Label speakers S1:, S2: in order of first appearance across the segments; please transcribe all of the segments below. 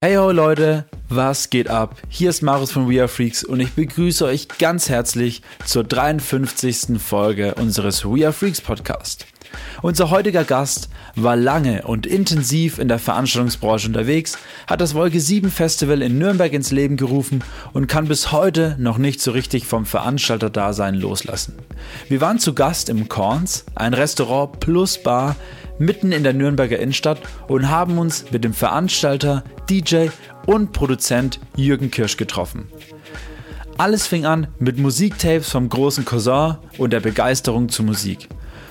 S1: Hey ho Leute, was geht ab? Hier ist Marius von We Are Freaks und ich begrüße euch ganz herzlich zur 53. Folge unseres We Are Freaks Podcast. Unser heutiger Gast war lange und intensiv in der Veranstaltungsbranche unterwegs, hat das Wolke 7 Festival in Nürnberg ins Leben gerufen und kann bis heute noch nicht so richtig vom Veranstalterdasein loslassen. Wir waren zu Gast im Korns, ein Restaurant plus Bar mitten in der Nürnberger Innenstadt und haben uns mit dem Veranstalter, DJ und Produzent Jürgen Kirsch getroffen. Alles fing an mit Musiktapes vom großen Cousin und der Begeisterung zur Musik.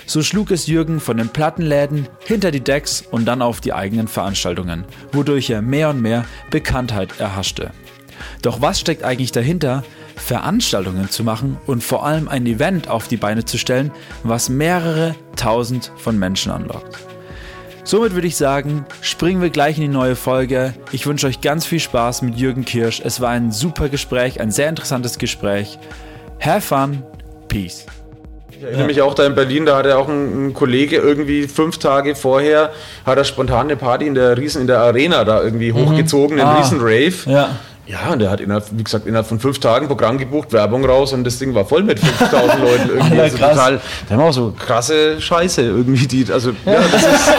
S1: So schlug es Jürgen von den Plattenläden hinter die Decks und dann auf die eigenen Veranstaltungen, wodurch er mehr und mehr Bekanntheit erhaschte. Doch was steckt eigentlich dahinter, Veranstaltungen zu machen und vor allem ein Event auf die Beine zu stellen, was mehrere tausend von Menschen anlockt? Somit würde ich sagen, springen wir gleich in die neue Folge. Ich wünsche euch ganz viel Spaß mit Jürgen Kirsch. Es war ein super Gespräch, ein sehr interessantes Gespräch. Have fun. Peace.
S2: Ich erinnere ja. mich auch da in Berlin, da hatte auch ein, ein, Kollege irgendwie fünf Tage vorher, hat er spontan eine Party in der Riesen, in der Arena da irgendwie mhm. hochgezogen, einen ah. Riesen-Rave. Ja. Ja, und der hat innerhalb, wie gesagt, innerhalb von fünf Tagen Programm gebucht, Werbung raus und das Ding war voll mit 5000 Leuten irgendwie. also total, da haben auch so krasse Scheiße irgendwie, die, also, ja, das ist,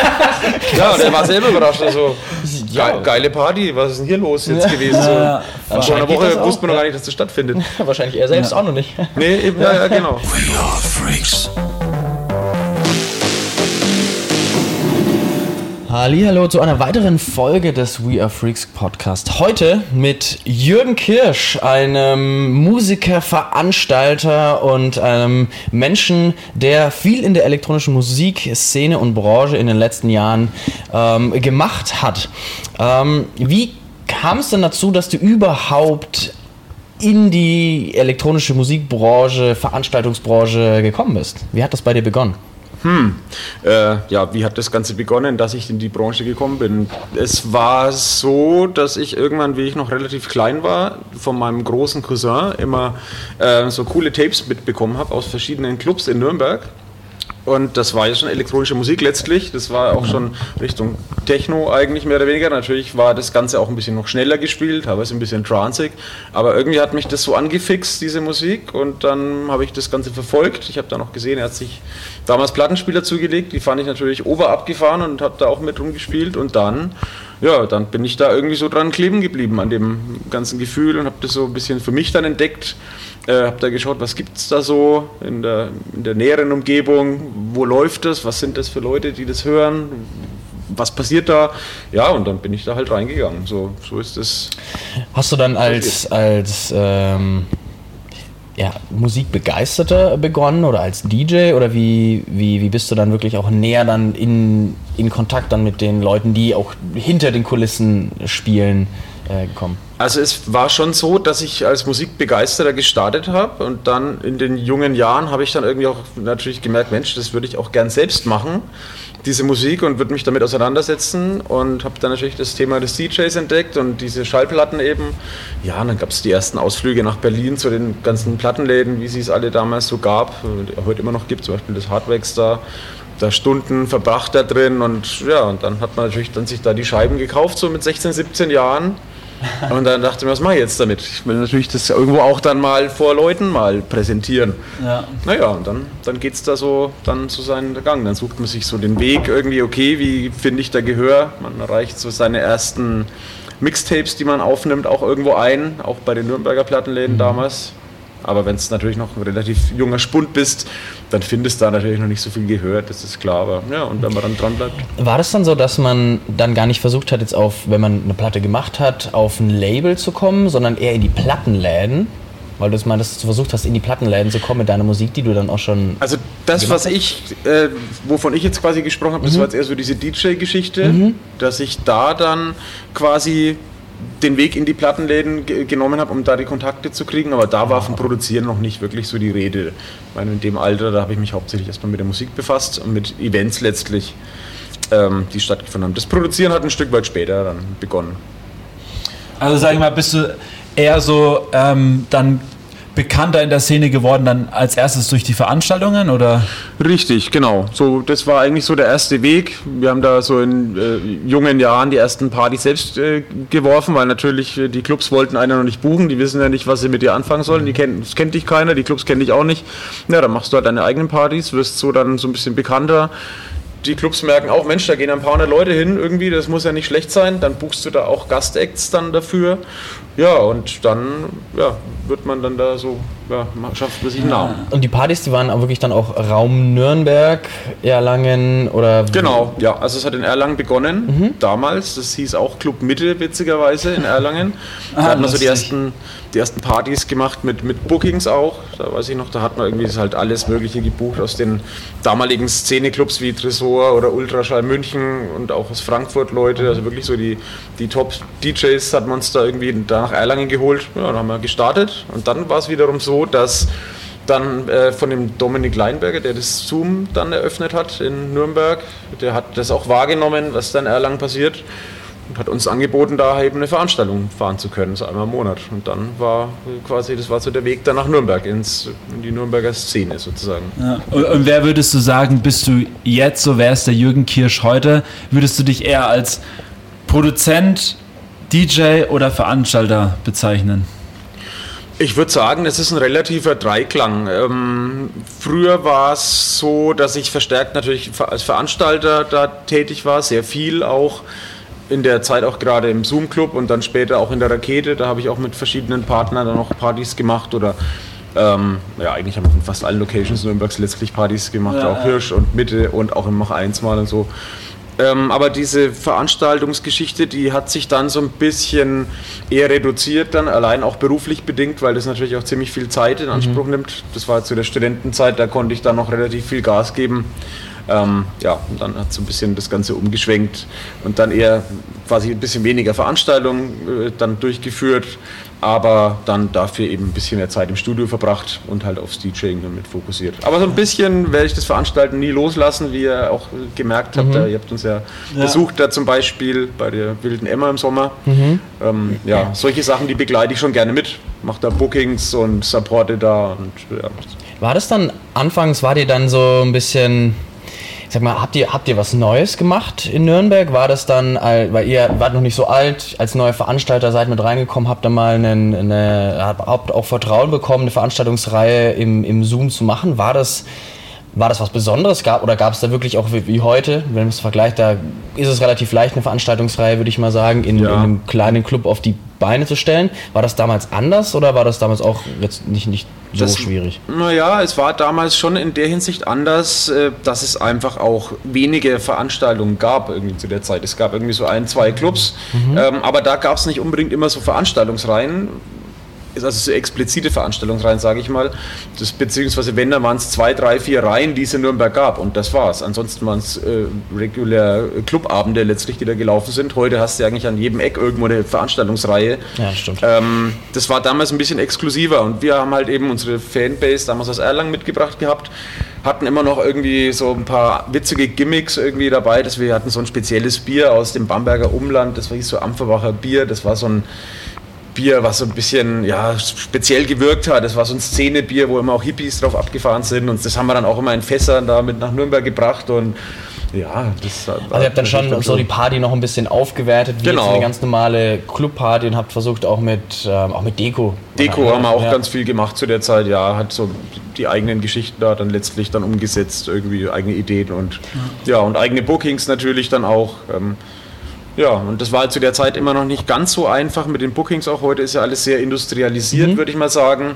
S2: ja, der war selber überrascht, also, ge geile Party, was ist denn hier los jetzt gewesen? So, ja, vor einer Woche wusste man noch gar nicht, dass das stattfindet.
S3: Wahrscheinlich er selbst auch noch nicht.
S2: Nee, eben, ja, ja, genau. We are freaks.
S3: Hallo zu einer weiteren Folge des We Are Freaks Podcast. Heute mit Jürgen Kirsch, einem Musiker, Veranstalter und einem Menschen, der viel in der elektronischen Musikszene und Branche in den letzten Jahren ähm, gemacht hat. Ähm, wie kam es denn dazu, dass du überhaupt in die elektronische Musikbranche, Veranstaltungsbranche gekommen bist? Wie hat das bei dir begonnen?
S2: Hm, äh, ja, wie hat das Ganze begonnen, dass ich in die Branche gekommen bin? Es war so, dass ich irgendwann, wie ich noch relativ klein war, von meinem großen Cousin immer äh, so coole Tapes mitbekommen habe aus verschiedenen Clubs in Nürnberg. Und das war ja schon elektronische Musik letztlich. Das war auch schon Richtung Techno eigentlich mehr oder weniger. Natürlich war das Ganze auch ein bisschen noch schneller gespielt, teilweise ein bisschen tranceig. Aber irgendwie hat mich das so angefixt, diese Musik. Und dann habe ich das Ganze verfolgt. Ich habe da noch gesehen, er hat sich damals Plattenspieler zugelegt. Die fand ich natürlich oberabgefahren und habe da auch mit rumgespielt. Und dann, ja, dann bin ich da irgendwie so dran kleben geblieben an dem ganzen Gefühl und habe das so ein bisschen für mich dann entdeckt äh, habe da geschaut, was gibt es da so in der, in der näheren Umgebung, wo läuft das, was sind das für Leute, die das hören, was passiert da? Ja, und dann bin ich da halt reingegangen. So, so ist es.
S3: Hast du dann als, als ähm, ja, Musikbegeisterter begonnen oder als DJ oder wie, wie, wie bist du dann wirklich auch näher dann in, in Kontakt dann mit den Leuten, die auch hinter den Kulissen spielen, äh, gekommen?
S2: Also es war schon so, dass ich als Musikbegeisterter gestartet habe und dann in den jungen Jahren habe ich dann irgendwie auch natürlich gemerkt, Mensch, das würde ich auch gern selbst machen, diese Musik und würde mich damit auseinandersetzen und habe dann natürlich das Thema des DJs entdeckt und diese Schallplatten eben. Ja, und dann gab es die ersten Ausflüge nach Berlin zu den ganzen Plattenläden, wie sie es alle damals so gab, heute immer noch gibt, zum Beispiel das Hardwax da da Stunden verbracht da drin und ja, und dann hat man natürlich dann sich da die Scheiben gekauft, so mit 16, 17 Jahren und dann dachte ich mir, was mache ich jetzt damit? Ich will natürlich das irgendwo auch dann mal vor Leuten mal präsentieren. Ja. Naja, und dann, dann geht es da so dann zu seinem Gang. Dann sucht man sich so den Weg irgendwie, okay, wie finde ich da Gehör? Man erreicht so seine ersten Mixtapes, die man aufnimmt, auch irgendwo ein, auch bei den Nürnberger Plattenläden mhm. damals. Aber wenn es natürlich noch ein relativ junger Spund bist, dann findest du da natürlich noch nicht so viel gehört, das ist klar. Aber ja, und wenn man dann dran bleibt.
S3: War das dann so, dass man dann gar nicht versucht hat, jetzt auf, wenn man eine Platte gemacht hat, auf ein Label zu kommen, sondern eher in die Plattenläden? Weil du es mal dass du versucht hast, in die Plattenläden zu kommen mit deiner Musik, die du dann auch schon.
S2: Also das, was ich, äh, wovon ich jetzt quasi gesprochen habe, mhm. das war jetzt eher so diese DJ-Geschichte, mhm. dass ich da dann quasi den Weg in die Plattenläden genommen habe, um da die Kontakte zu kriegen, aber da war vom Produzieren noch nicht wirklich so die Rede. Ich meine, in dem Alter, da habe ich mich hauptsächlich erstmal mit der Musik befasst und mit Events letztlich, ähm, die stattgefunden haben. Das Produzieren hat ein Stück weit später dann begonnen.
S1: Also sag ich mal, bist du eher so ähm, dann bekannter in der Szene geworden, dann als erstes durch die Veranstaltungen oder?
S2: Richtig, genau. So, das war eigentlich so der erste Weg. Wir haben da so in äh, jungen Jahren die ersten Partys selbst äh, geworfen, weil natürlich äh, die Clubs wollten einen noch nicht buchen, die wissen ja nicht, was sie mit dir anfangen sollen. Die kennen, das kennt dich keiner, die Clubs kennen dich auch nicht. Ja, dann machst du halt deine eigenen Partys, wirst so dann so ein bisschen bekannter die Clubs merken auch, Mensch, da gehen ein paar hundert Leute hin irgendwie, das muss ja nicht schlecht sein, dann buchst du da auch Gastacts dann dafür. Ja, und dann ja, wird man dann da so, ja, schafft man sich einen Namen.
S3: Und die Partys, die waren auch wirklich dann auch Raum Nürnberg, Erlangen oder.
S2: Genau, ja, also es hat in Erlangen begonnen, mhm. damals, das hieß auch Club Mitte, witzigerweise, in Erlangen. Da ah, hat man so die ersten die ersten Partys gemacht mit, mit Bookings auch. Da weiß ich noch, da hat man irgendwie halt alles Mögliche gebucht aus den damaligen Szeneclubs wie Tresor oder Ultraschall München und auch aus Frankfurt Leute. Also wirklich so die, die Top-DJs hat man uns da irgendwie da nach Erlangen geholt. Ja, dann haben wir gestartet. Und dann war es wiederum so, dass dann äh, von dem Dominik Leinberger, der das Zoom dann eröffnet hat in Nürnberg, der hat das auch wahrgenommen, was dann Erlangen passiert und hat uns angeboten, da eben eine Veranstaltung fahren zu können, so einmal im Monat. Und dann war quasi, das war so der Weg dann nach Nürnberg, ins, in die Nürnberger Szene sozusagen.
S1: Ja. Und, und, wer würdest du sagen, bist du jetzt, so wärst der Jürgen Kirsch heute, würdest du dich eher als Produzent, DJ oder Veranstalter bezeichnen?
S2: Ich würde sagen, es ist ein relativer Dreiklang. Ähm, früher war es so, dass ich verstärkt natürlich als Veranstalter da tätig war, sehr viel auch in der Zeit auch gerade im Zoom Club und dann später auch in der Rakete. Da habe ich auch mit verschiedenen Partnern dann noch Partys gemacht oder ähm, ja, eigentlich haben wir von fast allen Locations Nürnbergs letztlich Partys gemacht, ja, auch Hirsch und Mitte und auch im Mach 1 mal und so. Ähm, aber diese Veranstaltungsgeschichte, die hat sich dann so ein bisschen eher reduziert, dann allein auch beruflich bedingt, weil das natürlich auch ziemlich viel Zeit in Anspruch mhm. nimmt. Das war zu der Studentenzeit, da konnte ich dann noch relativ viel Gas geben. Ähm, ja, und dann hat so ein bisschen das Ganze umgeschwenkt und dann eher quasi ein bisschen weniger Veranstaltungen äh, dann durchgeführt, aber dann dafür eben ein bisschen mehr Zeit im Studio verbracht und halt aufs DJing damit fokussiert. Aber so ein bisschen werde ich das Veranstalten nie loslassen, wie ihr auch gemerkt habt. Mhm. Ihr habt uns ja, ja, besucht da zum Beispiel bei der Wilden Emma im Sommer. Mhm. Ähm, ja, solche Sachen, die begleite ich schon gerne mit. Mache da Bookings und supporte da. Und, ja.
S3: War das dann anfangs, war dir dann so ein bisschen Sag mal, habt ihr, habt ihr was Neues gemacht in Nürnberg? War das dann, weil ihr wart noch nicht so alt, als neuer Veranstalter seid mit reingekommen, habt ihr mal eine, eine habt auch Vertrauen bekommen, eine Veranstaltungsreihe im, im Zoom zu machen? War das, war das was Besonderes? Gab, oder gab es da wirklich auch wie, wie heute, wenn man es vergleicht, da ist es relativ leicht, eine Veranstaltungsreihe, würde ich mal sagen, in, ja. in einem kleinen Club auf die Beine zu stellen. War das damals anders oder war das damals auch jetzt nicht, nicht so das, schwierig?
S2: Naja, es war damals schon in der Hinsicht anders, äh, dass es einfach auch wenige Veranstaltungen gab irgendwie zu der Zeit. Es gab irgendwie so ein, zwei Clubs, mhm. ähm, aber da gab es nicht unbedingt immer so Veranstaltungsreihen also so explizite Veranstaltungsreihen, sage ich mal. Das, beziehungsweise wenn, dann waren es zwei, drei, vier Reihen, die es in Nürnberg gab und das war's. Ansonsten waren es äh, regulär Clubabende letztlich, die da gelaufen sind. Heute hast du eigentlich an jedem Eck irgendwo eine Veranstaltungsreihe.
S3: Ja, stimmt.
S2: Ähm, das war damals ein bisschen exklusiver und wir haben halt eben unsere Fanbase damals aus Erlangen mitgebracht gehabt hatten immer noch irgendwie so ein paar witzige Gimmicks irgendwie dabei, dass wir hatten so ein spezielles Bier aus dem Bamberger Umland, das war so Ampferbacher Bier, das war so ein Bier, was so ein bisschen ja, speziell gewirkt hat. Das war so ein Szenebier, wo immer auch Hippies drauf abgefahren sind und das haben wir dann auch immer in Fässern da mit nach Nürnberg gebracht und ja, das
S3: Also ihr habt dann schon so die Party noch ein bisschen aufgewertet, wie genau. eine ganz normale Clubparty und habt versucht auch mit, ähm, auch mit Deko.
S2: Deko haben wir auch ja. ganz viel gemacht zu der Zeit, ja, hat so die eigenen Geschichten da dann letztlich dann umgesetzt, irgendwie eigene Ideen und ja, ja und eigene Bookings natürlich dann auch. Ähm, ja, und das war halt zu der Zeit immer noch nicht ganz so einfach mit den Bookings. Auch heute ist ja alles sehr industrialisiert, mhm. würde ich mal sagen.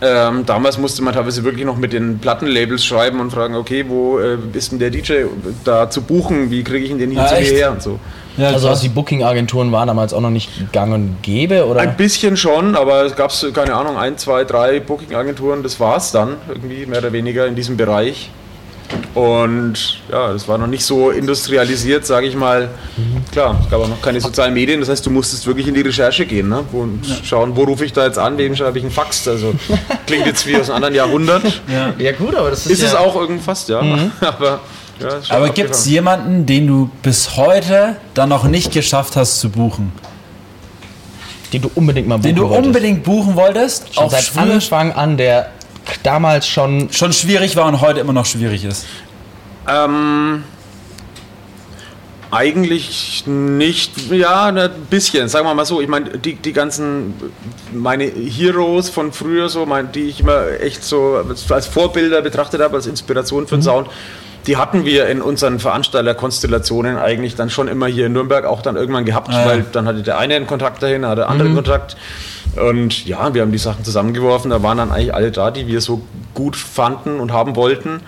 S2: Ähm, damals musste man teilweise wirklich noch mit den Plattenlabels schreiben und fragen, okay, wo äh, ist denn der DJ da zu buchen? Wie kriege ich ihn denn ah, hierher und so.
S3: Ja, also, also die Booking-Agenturen waren damals auch noch nicht gang und gäbe, oder?
S2: Ein bisschen schon, aber es gab, keine Ahnung, ein, zwei, drei Booking-Agenturen, das war es dann, irgendwie mehr oder weniger in diesem Bereich. Und ja, das war noch nicht so industrialisiert, sage ich mal. Mhm. Klar, es gab auch noch keine sozialen Medien, das heißt, du musstest wirklich in die Recherche gehen ne? und ja. schauen, wo rufe ich da jetzt an, wem schreibe ich einen Fax. Also klingt jetzt wie aus einem anderen Jahrhundert.
S3: Ja, ja gut, aber das ist.
S2: Ist ja es auch irgendwas, ja. Mhm. aber
S1: ja, aber gibt es jemanden, den du bis heute dann noch nicht geschafft hast zu buchen?
S3: den du unbedingt mal buchen
S1: Den du
S3: wolltest?
S1: unbedingt buchen wolltest,
S3: Schon
S1: auch
S3: seit Anfang an, der damals schon
S1: schon schwierig war und heute immer noch schwierig ist.
S2: Ähm, eigentlich nicht, ja, ein bisschen, sagen wir mal so. Ich meine, die, die ganzen, meine Heroes von früher, so, mein, die ich immer echt so als Vorbilder betrachtet habe, als Inspiration für den Sound, die hatten wir in unseren Veranstalterkonstellationen eigentlich dann schon immer hier in Nürnberg auch dann irgendwann gehabt,
S1: Ah, ja.
S2: weil dann hatte der eine einen Kontakt dahin, hatte der andere einen Kontakt. Und ja, wir haben die Sachen zusammengeworfen, da waren dann eigentlich alle da, die wir so gut fanden und haben wollten.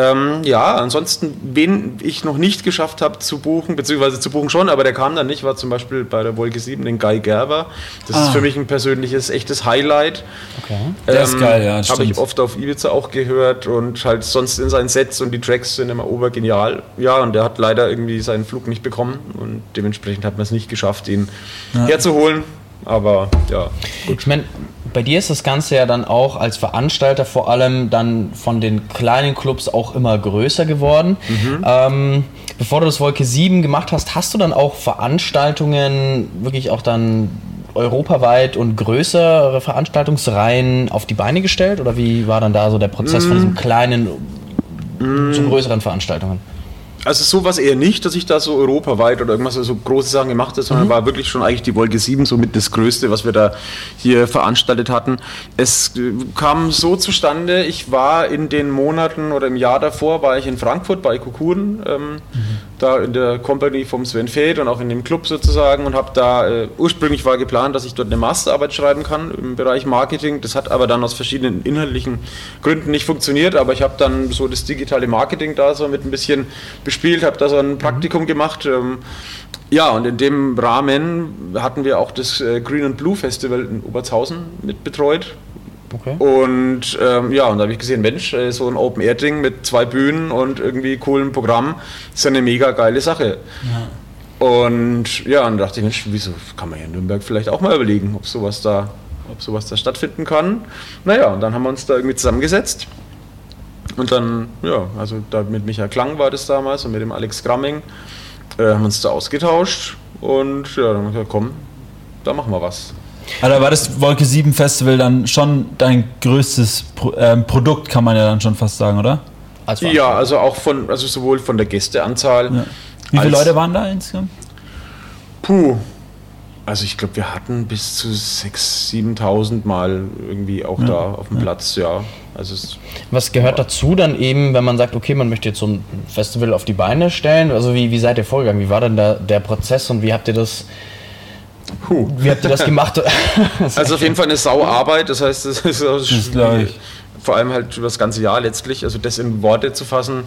S2: Ähm, ja, ansonsten, wen ich noch nicht geschafft habe zu buchen, beziehungsweise zu buchen schon, aber der kam dann nicht, war zum Beispiel bei der Wolke 7 den Guy Gerber. Das
S1: Ah.
S2: ist für mich ein persönliches, echtes Highlight.
S3: Okay.
S1: Der ist geil, ja,
S2: Habe ich oft auf Ibiza auch gehört und halt sonst in seinen Sets und die Tracks sind immer obergenial. Ja, und der hat leider irgendwie seinen Flug nicht bekommen und dementsprechend hat man es nicht geschafft, ihn herzuholen. Aber ja,
S3: Ich meine, bei dir ist das Ganze ja dann auch als Veranstalter vor allem dann von den kleinen Clubs auch immer größer geworden. Ähm, bevor du das Wolke 7 gemacht hast, hast du dann auch Veranstaltungen wirklich auch dann europaweit und größere Veranstaltungsreihen auf die Beine gestellt? Oder wie war dann da so der Prozess von diesem kleinen zu größeren Veranstaltungen?
S2: Also sowas eher nicht, dass ich da so europaweit oder irgendwas so große Sachen gemacht habe, sondern war wirklich schon eigentlich die Wolke 7 somit das Größte, was wir da hier veranstaltet hatten. Es äh, kam so zustande, ich war in den Monaten oder im Jahr davor, war ich in Frankfurt bei Kukuren, ähm, da in der Company vom Sven Feld und auch in dem Club sozusagen und habe da, äh, ursprünglich war geplant, dass ich dort eine Masterarbeit schreiben kann im Bereich Marketing. Das hat aber dann aus verschiedenen inhaltlichen Gründen nicht funktioniert, aber ich habe dann so das digitale Marketing da so mit ein bisschen bespielt, habe da so ein Praktikum gemacht. Ähm, ja, und in dem Rahmen hatten wir auch das äh, Green and Blue Festival in Obertshausen mit betreut.
S3: Okay.
S2: Und ähm, ja, und da habe ich gesehen, Mensch, äh, so ein Open-Air-Ding mit zwei Bühnen und irgendwie coolen Programm ist ja eine mega geile Sache. Und ja, und dachte ich, Mensch, wieso kann man ja in Nürnberg vielleicht auch mal überlegen, ob sowas da, ob sowas da stattfinden kann. Naja, und dann haben wir uns da irgendwie zusammengesetzt. Und dann, ja, also da mit Michael Klang war das damals und mit dem Alex Gramming äh, haben uns da ausgetauscht und ja, dann haben wir gesagt, komm, da machen wir was.
S1: Also war das Wolke 7 Festival dann schon dein größtes Pro ähm, Produkt, kann man ja dann schon fast sagen, oder?
S3: Als
S2: Ja, also auch von, also sowohl von der Gästeanzahl.
S1: Ja. Wie viele Leute waren da insgesamt?
S2: Puh. Also ich glaube, wir hatten bis zu 6.000, 7.000 Mal irgendwie auch da auf dem Platz, ja. Also
S3: Was gehört dazu dann eben, wenn man sagt, okay, man möchte jetzt so ein Festival auf die Beine stellen? Also wie, wie seid ihr vorgegangen? Wie war denn da der Prozess und wie habt ihr das,
S2: puh.
S3: wie habt ihr das gemacht?
S2: Also auf jeden Fall eine Sauarbeit, das heißt, es ist auch
S1: glaub ich.
S2: vor allem halt über das ganze Jahr letztlich, also das in Worte zu fassen.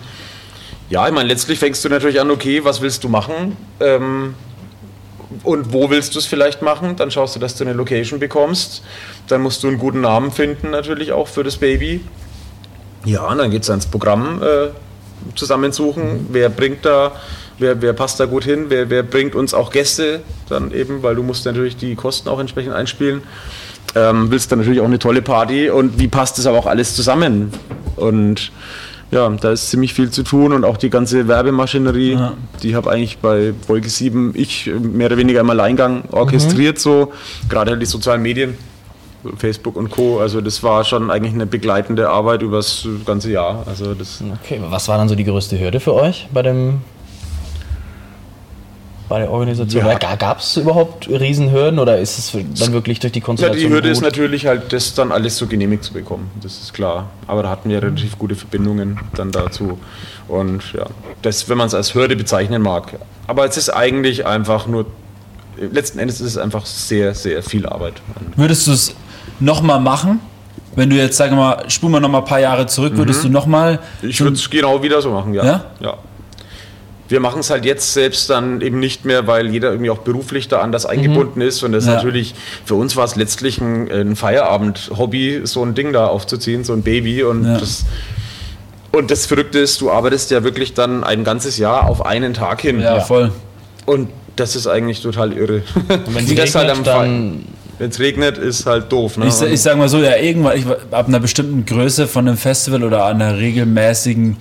S2: Ja, ich meine, letztlich fängst du natürlich an, okay, was willst du machen? Ähm, und wo willst du es vielleicht machen? Dann schaust du, dass du eine Location bekommst. Dann musst du einen guten Namen finden, natürlich auch für das Baby. Ja, und dann geht es ans Programm äh, zusammensuchen. Wer bringt da, wer, wer passt da gut hin, wer, wer bringt uns auch Gäste dann eben, weil du musst natürlich die Kosten auch entsprechend einspielen. Ähm, willst dann natürlich auch eine tolle Party und wie passt das aber auch alles zusammen? Und ja, da ist ziemlich viel zu tun und auch die ganze Werbemaschinerie,
S1: Ja.
S2: die habe eigentlich bei Wolke 7 ich mehr oder weniger im Alleingang orchestriert so, gerade halt die sozialen Medien, Facebook und Co. Also das war schon eigentlich eine begleitende Arbeit über das ganze Jahr. Also das
S3: Okay, was war dann so die größte Hürde für euch bei dem bei der Organisation?
S2: Ja.
S3: Ja. Gab es überhaupt Riesenhürden oder ist es dann wirklich durch die
S2: Ja,
S3: Konstellation
S2: die Hürde ist
S3: gut?
S2: natürlich halt, das dann alles so genehmigt zu bekommen. Das ist klar. Aber da hatten wir relativ gute Verbindungen dann dazu. Und ja, das, wenn man es als Hürde bezeichnen mag. Aber es ist eigentlich einfach nur, letzten Endes ist es einfach sehr, sehr viel Arbeit.
S1: Würdest du es nochmal machen? Wenn du jetzt, sagen wir mal, spulen wir nochmal ein paar Jahre zurück, würdest du nochmal.
S2: Ich würde es genau wieder so machen, ja.
S1: Ja?
S2: ja. Wir machen es halt jetzt selbst dann eben nicht mehr, weil jeder irgendwie auch beruflich da anders eingebunden ist. Und das
S1: Ja.
S2: natürlich, für uns war es letztlich ein, ein Feierabend-Hobby, so ein Ding da aufzuziehen, so ein Baby. Und,
S1: Ja.
S2: das, und das Verrückte ist, du arbeitest ja wirklich dann ein ganzes Jahr auf einen Tag hin.
S1: Ja, voll.
S2: Und das ist eigentlich total irre.
S3: Und wenn es regnet,
S2: am
S3: dann
S2: Wenn es regnet, ist halt doof. Ne?
S1: Ich, ich sag mal so, ja, irgendwann, ich, ab einer bestimmten Größe von einem Festival oder einer regelmäßigen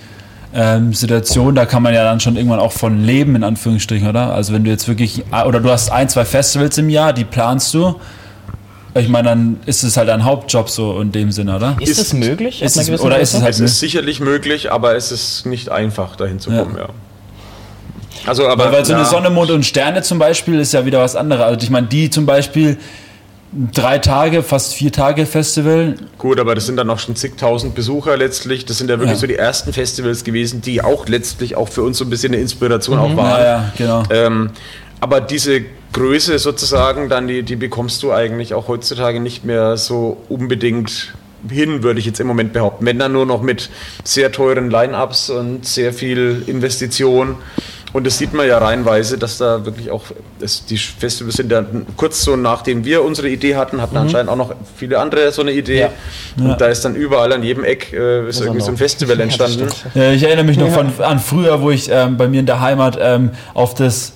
S1: ähm, Situation, da kann man ja dann schon irgendwann auch von leben, in Anführungsstrichen, oder? Also wenn du jetzt wirklich, oder du hast ein, zwei Festivals im Jahr, die planst du. Ich meine, dann ist es halt ein Hauptjob so in dem Sinne, oder?
S3: Ist, ist es möglich?
S1: Ist es, oder ist es halt
S2: Es ist sicherlich möglich, aber es ist nicht einfach, dahin zu kommen, ja. ja. Also, aber,
S1: weil, weil so ja. eine Sonne, Mond und Sterne zum Beispiel ist ja wieder was anderes. Also ich meine, die zum Beispiel drei Tage, fast vier Tage Festival.
S2: Gut, aber das sind dann noch schon zigtausend Besucher letztlich. Das sind ja wirklich ja. so die ersten Festivals gewesen, die auch letztlich auch für uns so ein bisschen eine Inspiration mhm. auch waren.
S1: Ja, ja genau.
S2: Ähm, aber diese Größe sozusagen, dann die, die bekommst du eigentlich auch heutzutage nicht mehr so unbedingt hin, würde ich jetzt im Moment behaupten. Wenn dann nur noch mit sehr teuren Line-Ups und sehr viel Investition. Und das sieht man ja reinweise, dass da wirklich auch, das, die Festivals sind ja kurz so nachdem wir unsere Idee hatten, hatten mhm. anscheinend auch noch viele andere so eine Idee. Ja. Und ja. da ist dann überall an jedem Eck äh, ist irgendwie so ein Festival entstanden.
S1: Ja, ich erinnere mich noch von, an früher, wo ich ähm, bei mir in der Heimat ähm, auf das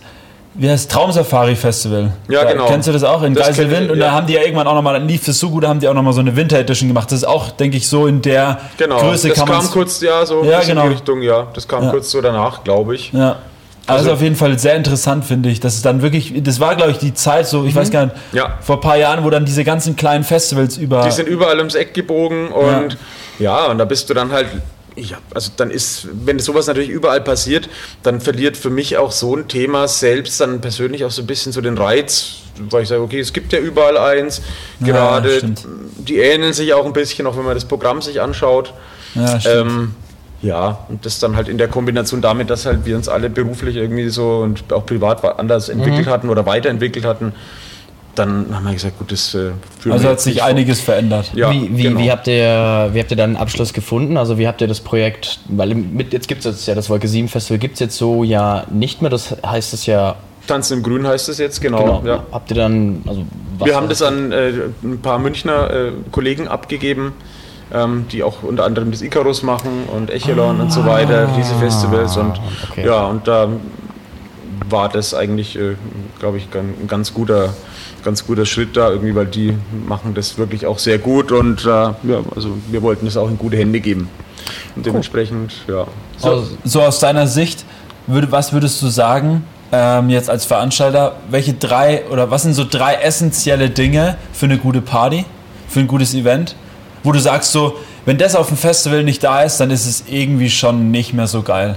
S1: wie heißt Traumsafari Festival.
S2: Ja,
S1: da,
S2: genau.
S1: Kennst du das auch in Geiselwind? Und ja. da haben die ja irgendwann auch nochmal, dann lief es so gut, da haben die auch nochmal so eine Winter Edition gemacht. Das ist auch, denke ich, so in der
S2: genau.
S1: Größe
S2: das
S1: kann man.
S2: Das kam kurz, ja, so
S1: ja, genau.
S2: in die Richtung, ja. Das kam ja. kurz so danach, glaube ich.
S1: Ja. Also, also auf jeden Fall sehr interessant, finde ich. Das ist dann wirklich, das war, glaube ich, die Zeit so, ich mhm. weiß gar nicht,
S2: ja.
S1: vor ein paar Jahren, wo dann diese ganzen kleinen Festivals über.
S2: Die sind überall ums Eck gebogen und ja, ja und da bist du dann halt ja, also dann ist, wenn sowas natürlich überall passiert, dann verliert für mich auch so ein Thema selbst dann persönlich auch so ein bisschen so den Reiz, weil ich sage, okay, es gibt ja überall eins, gerade ja, die ähneln sich auch ein bisschen, auch wenn man das Programm sich anschaut. Ja, ähm, ja, und das dann halt in der Kombination damit, dass halt wir uns alle beruflich irgendwie so und auch privat anders entwickelt mhm. hatten oder weiterentwickelt hatten, dann haben wir gesagt, gut, das
S1: äh, Also hat sich einiges vor. verändert.
S3: Ja, wie, wie, genau. wie, habt ihr, wie habt ihr dann einen Abschluss gefunden? Also wie habt ihr das Projekt, weil mit, jetzt gibt es ja das Wolke 7 Festival, gibt es jetzt so ja nicht mehr, das heißt es ja...
S2: Tanzen im Grün heißt es jetzt, genau. genau.
S3: Ja. Habt ihr dann... Also
S2: wir haben das an äh, ein paar Münchner äh, Kollegen abgegeben, ähm, die auch unter anderem das Icarus machen und Echelon ah, und so weiter, diese Festivals und okay. ja, und da war das eigentlich, äh, glaube ich, ein ganz guter ganz guter Schritt da irgendwie, weil die machen das wirklich auch sehr gut und äh, ja, also wir wollten es auch in gute Hände geben. Und dementsprechend, cool. ja.
S1: So, so, aus deiner Sicht, würde, was würdest du sagen, ähm, jetzt als Veranstalter, welche drei oder was sind so drei essentielle Dinge für eine gute Party, für ein gutes Event, wo du sagst so, wenn das auf dem Festival nicht da ist, dann ist es irgendwie schon nicht mehr so geil.